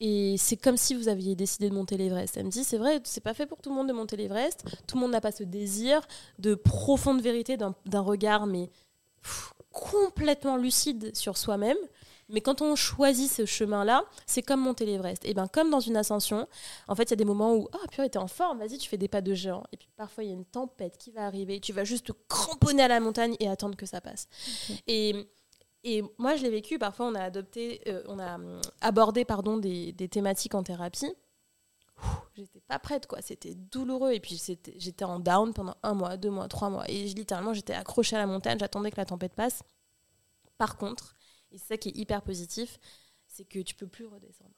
Et c'est comme si vous aviez décidé de monter l'Everest. Elle me dit, c'est vrai, c'est pas fait pour tout le monde de monter l'Everest. Tout le monde n'a pas ce désir de profonde vérité, d'un regard, mais complètement lucide sur soi-même. Mais quand on choisit ce chemin-là, c'est comme monter l'Everest. Et bien, comme dans une ascension, en fait, il y a des moments où, ah, oh, purée, t'es en forme, vas-y, tu fais des pas de géant. Et puis parfois, il y a une tempête qui va arriver. Tu vas juste te cramponner à la montagne et attendre que ça passe. Et et moi, je l'ai vécu. Parfois, on a adopté, euh, on a hum, abordé pardon, des, thématiques en thérapie. J'étais pas prête, quoi. C'était douloureux. Et puis, j'étais en down pendant un mois, deux mois, trois mois. Et littéralement, j'étais accrochée à la montagne. J'attendais que la tempête passe. Par contre, et c'est ça qui est hyper positif, c'est que tu peux plus redescendre.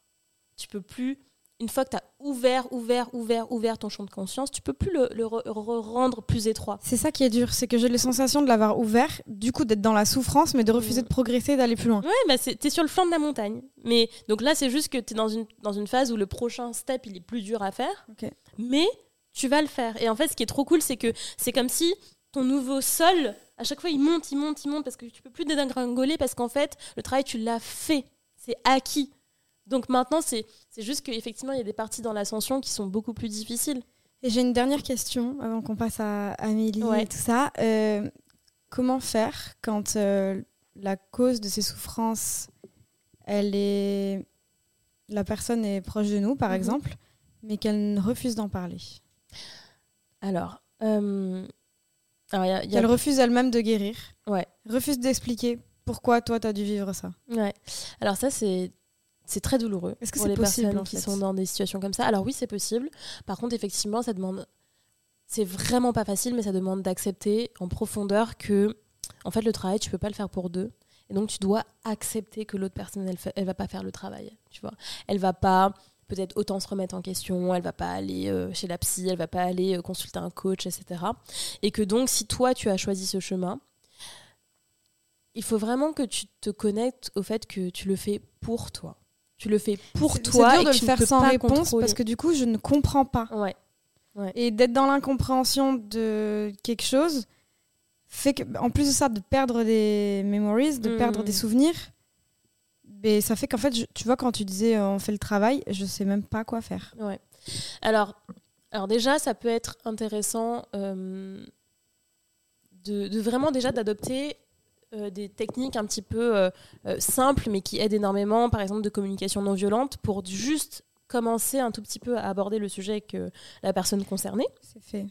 Tu peux plus une fois que tu as ouvert, ouvert, ouvert, ouvert ton champ de conscience, tu peux plus le, rendre plus étroit. C'est ça qui est dur, c'est que j'ai les sensations de l'avoir ouvert, du coup d'être dans la souffrance, mais de refuser de progresser, d'aller plus loin. Ouais, bah tu es sur le flanc de la montagne. Mais donc là, c'est juste que tu es dans une, dans une phase où le prochain step, il est plus dur à faire. Mais tu vas le faire. Et en fait, ce qui est trop cool, c'est que c'est comme si ton nouveau sol, à chaque fois, il monte, il monte, il monte, parce que tu peux plus dégringoler, parce qu'en fait, le travail, tu l'as fait. C'est acquis. Donc maintenant, c'est juste qu'effectivement, il y a des parties dans l'ascension qui sont beaucoup plus difficiles. Et j'ai une dernière question avant qu'on passe à Amélie et tout ça. Euh, comment faire quand euh, la cause de ces souffrances, elle est. La personne est proche de nous, par mhm. exemple, mais qu'elle refuse d'en parler? Alors. Euh... Elle refuse elle-même de guérir? Ouais. Refuse d'expliquer pourquoi toi, tu as dû vivre ça? Ouais. Alors, ça, c'est c'est très douloureux que pour les personnes qui sont dans des situations comme ça. Alors oui, c'est possible. Par contre, effectivement, ça demande. C'est vraiment pas facile, mais ça demande d'accepter en profondeur que, en fait, le travail, tu peux pas le faire pour deux. Et donc, tu dois accepter que l'autre personne, elle, elle va pas faire le travail. Tu vois, elle va pas peut-être autant se remettre en question, elle va pas aller euh, chez la psy, elle va pas aller euh, consulter un coach, etc. Et que donc, si toi, tu as choisi ce chemin, il faut vraiment que tu te connectes au fait que tu le fais pour toi tu le fais pour toi dur et de le faire sans réponse parce que du coup je ne comprends pas. Ouais. Et d'être dans l'incompréhension de quelque chose fait que en plus de ça de perdre des memories, de perdre des souvenirs, mais ça fait qu'en fait tu vois quand tu disais euh, on fait le travail, je sais même pas quoi faire. Ouais. Alors alors déjà ça peut être intéressant euh, de, de, vraiment déjà d'adopter euh, des techniques un petit peu euh, euh, simples, mais qui aident énormément, par exemple de communication non violente, pour juste commencer un tout petit peu à aborder le sujet avec la personne concernée. C'est fait.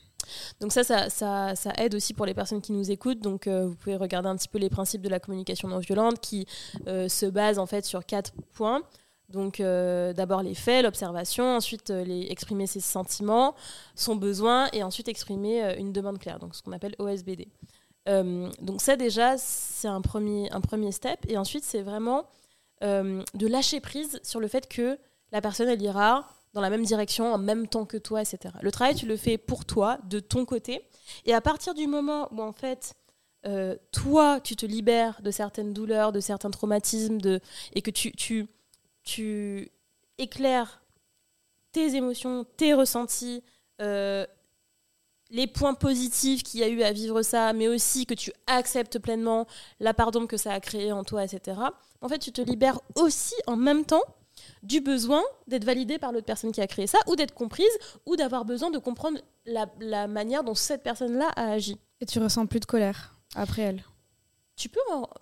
Donc ça ça, ça ça, aide aussi pour les personnes qui nous écoutent. Donc vous pouvez regarder un petit peu les principes de la communication non violente qui se basent en fait sur quatre points. Donc d'abord les faits, l'observation, ensuite les, exprimer ses sentiments, son besoin et ensuite exprimer une demande claire, donc ce qu'on appelle OSBD. Euh, donc ça déjà, c'est un premier, un premier step. Et ensuite, c'est vraiment euh, de lâcher prise sur le fait que la personne, elle ira dans la même direction en même temps que toi, etc. Le travail, tu le fais pour toi, de ton côté. Et à partir du moment où, en fait, euh, toi, tu te libères de certaines douleurs, de certains traumatismes, de, et que tu, tu, tu éclaires tes émotions, tes ressentis, les points positifs qu'il y a eu à vivre ça, mais aussi que tu acceptes pleinement la pardon que ça a créé en toi, etc. En fait, tu te libères aussi en même temps du besoin d'être validé par l'autre personne qui a créé ça, ou d'être comprise, ou d'avoir besoin de comprendre la, manière dont cette personne-là a agi. Et tu ressens plus de colère après elle. Tu peux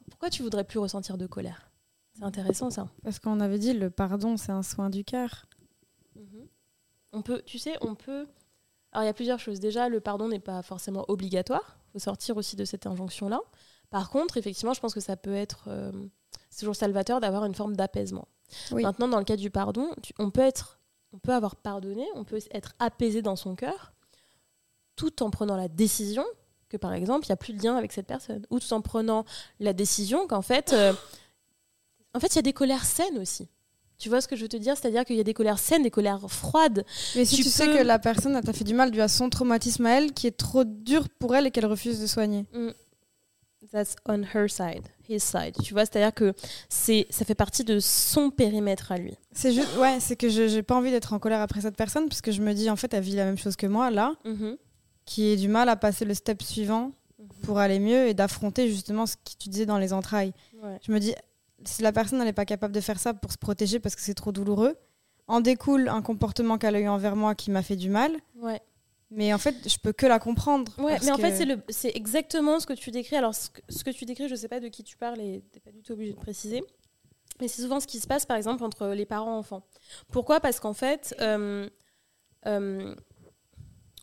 Pourquoi tu voudrais plus ressentir de colère? C'est intéressant ça. Parce qu'on avait dit le pardon, c'est un soin du cœur. Mhm. On peut, tu sais, on peut. Alors il y a plusieurs choses. Déjà, le pardon n'est pas forcément obligatoire. Il faut sortir aussi de cette injonction-là. Par contre, effectivement, je pense que ça peut être. Euh, toujours salvateur d'avoir une forme d'apaisement. Maintenant, dans le cas du pardon, on peut être, on peut avoir pardonné, on peut être apaisé dans son cœur, tout en prenant la décision que, par exemple, il n'y a plus de lien avec cette personne, ou tout en prenant la décision qu'en fait, euh, en fait, il y a des colères saines aussi. Tu vois ce que je veux te dire? C'est-à-dire qu'il y a des colères saines, des colères froides. Mais si tu, sais que la personne t'a fait du mal dû à son traumatisme à elle, qui est trop dur pour elle et qu'elle refuse de soigner. Mm. That's on her side, his side. Tu vois, c'est-à-dire que c'est, ça fait partie de son périmètre à lui. C'est juste, ouais, c'est que je n'ai pas envie d'être en colère après cette personne parce que je me dis en fait, elle vit la même chose que moi là, mm-hmm. qui est du mal à passer le step suivant mm-hmm. pour aller mieux et d'affronter justement ce que tu disais dans les entrailles. Je me dis, si la personne n'est pas capable de faire ça pour se protéger parce que c'est trop douloureux, en découle un comportement qu'elle a eu envers moi qui m'a fait du mal. Ouais. Mais en fait, je peux que la comprendre. Ouais, mais en fait, c'est exactement ce que tu décris. Alors, ce que, tu décris, je ne sais pas de qui tu parles et tu n'es pas du tout obligé de préciser. Mais c'est souvent ce qui se passe, par exemple, entre les parents et enfants. Pourquoi? Parce qu'en fait, euh, euh,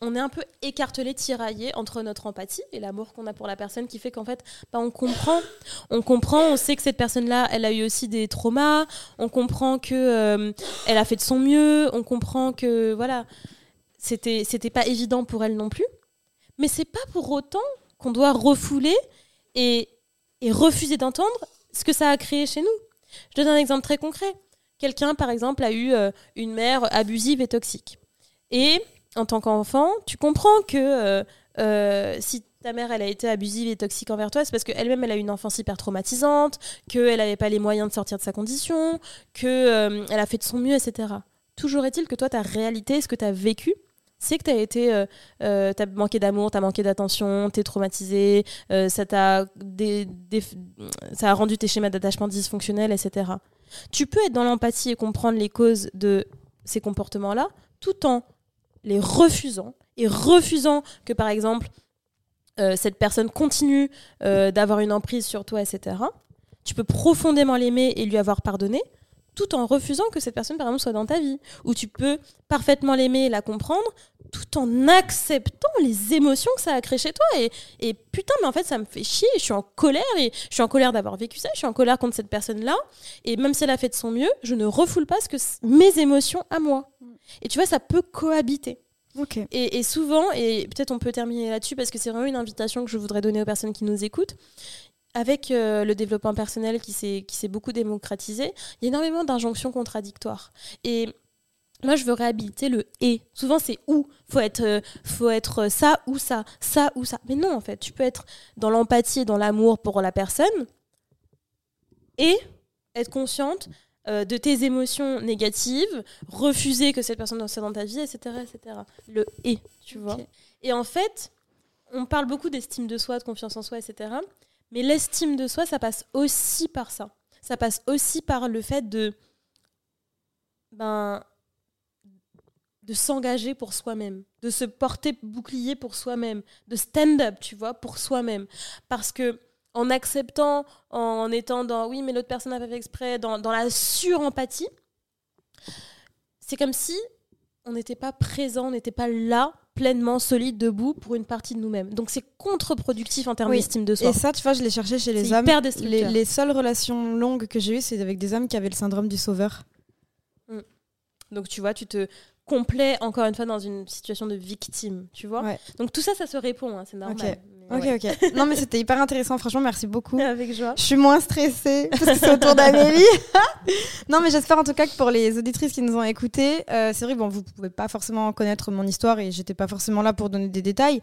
on est un peu écartelé, tiraillé entre notre empathie et l'amour qu'on a pour la personne qui fait qu'en fait, bah, on comprend. On comprend, on sait que cette personne-là, elle a eu aussi des traumas. On comprend que euh, elle a fait de son mieux. On comprend que, voilà c'était c'était pas évident pour elle non plus. Mais c'est pas pour autant qu'on doit refouler et, refuser d'entendre ce que ça a créé chez nous. Je donne un exemple très concret. Quelqu'un, par exemple, a eu euh, une mère abusive et toxique. Et en tant qu'enfant, tu comprends que euh, euh, si ta mère a été abusive et toxique envers toi, c'est parce qu'elle-même elle a eu une enfance hyper traumatisante, qu'elle n'avait pas les moyens de sortir de sa condition, qu'elle elle a fait de son mieux, etc. Toujours est-il que toi, ta réalité, ce que tu as vécu, c'est que tu as été euh, euh, manqué d'amour, tu as manqué d'attention, tu es traumatisé, euh, ça t'a ça a rendu tes schémas d'attachement dysfonctionnels, etc. Tu peux être dans l'empathie et comprendre les causes de ces comportements-là tout en les refusant et refusant que par exemple cette personne continue d'avoir une emprise sur toi, etc. Tu peux profondément l'aimer et lui avoir pardonné, tout en refusant que cette personne, par exemple, soit dans ta vie. Ou tu peux parfaitement l'aimer et la comprendre, tout en acceptant les émotions que ça a créé chez toi. Et, et, putain, mais en fait, ça me fait chier, je suis en colère, et je suis en colère d'avoir vécu ça, je suis en colère contre cette personne-là. Et même si elle a fait de son mieux, je ne refoule pas ce que mes émotions à moi. Et tu vois, ça peut cohabiter. Et, et, souvent, et peut-être on peut terminer là-dessus parce que c'est vraiment une invitation que je voudrais donner aux personnes qui nous écoutent, avec euh, le développement personnel qui s'est beaucoup démocratisé, il y a énormément d'injonctions contradictoires. Et moi, je veux réhabiliter le et. Souvent, c'est ou. Faut être, euh, faut être ça ou ça, ça ou ça. Mais non, en fait, tu peux être dans l'empathie et dans l'amour pour la personne et être consciente euh, de tes émotions négatives, refuser que cette personne soit dans ta vie, etc., etc. Le et, tu vois. Et en fait, on parle beaucoup d'estime de soi, de confiance en soi, etc. Mais l'estime de soi, ça passe aussi par ça. Ça passe aussi par le fait de, ben, de s'engager pour soi-même, de se porter bouclier pour soi-même, de stand up, tu vois, pour soi-même. Parce que en acceptant, en étant dans oui, mais l'autre personne n'a pas fait exprès, dans, dans la surempathie, c'est comme si on n'était pas présent, on n'était pas là pleinement solide, debout pour une partie de nous-mêmes. Donc c'est contre-productif en termes d'estime de soi. Et ça, tu vois, je l'ai cherché chez les hommes. Les, les, seules relations longues que j'ai eues, c'est avec des hommes qui avaient le syndrome du sauveur. Mm. Donc tu vois, tu te complais encore une fois dans une situation de victime, tu vois. Donc tout ça, ça se répond, hein, c'est normal. Ok, ok. Non, mais c'était hyper intéressant. Franchement, merci beaucoup. [LAUGHS] Avec joie. Je suis moins stressée parce que c'est autour d'Amélie. [LAUGHS] non, mais j'espère en tout cas que pour les auditrices qui nous ont écoutés, euh, c'est vrai, bon, vous pouvez pas forcément connaître mon histoire et j'étais pas forcément là pour donner des détails.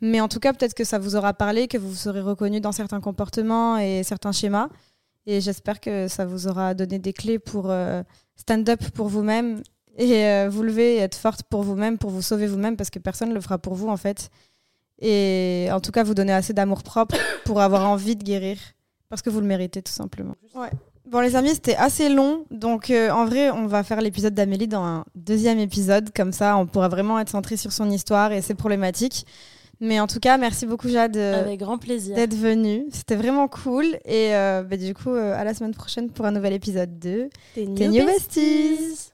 Mais en tout cas, peut-être que ça vous aura parlé, que vous vous serez reconnu dans certains comportements et certains schémas. Et j'espère que ça vous aura donné des clés pour euh, stand up pour vous-même et euh, vous lever et être forte pour vous-même, pour vous sauver vous-même, parce que personne ne le fera pour vous en fait. Et en tout cas, vous donner assez d'amour propre [COUGHS] pour avoir envie de guérir, parce que vous le méritez tout simplement. Ouais. Bon les amis, c'était assez long, donc euh, en vrai, on va faire l'épisode d'Amélie dans un deuxième épisode, comme ça on pourra vraiment être centré sur son histoire et ses problématiques. Mais en tout cas, merci beaucoup Jade. Avec grand plaisir. D'être venue. C'était vraiment cool. Et euh, bah, du coup, à la semaine prochaine pour un nouvel épisode de Tes New, Besties.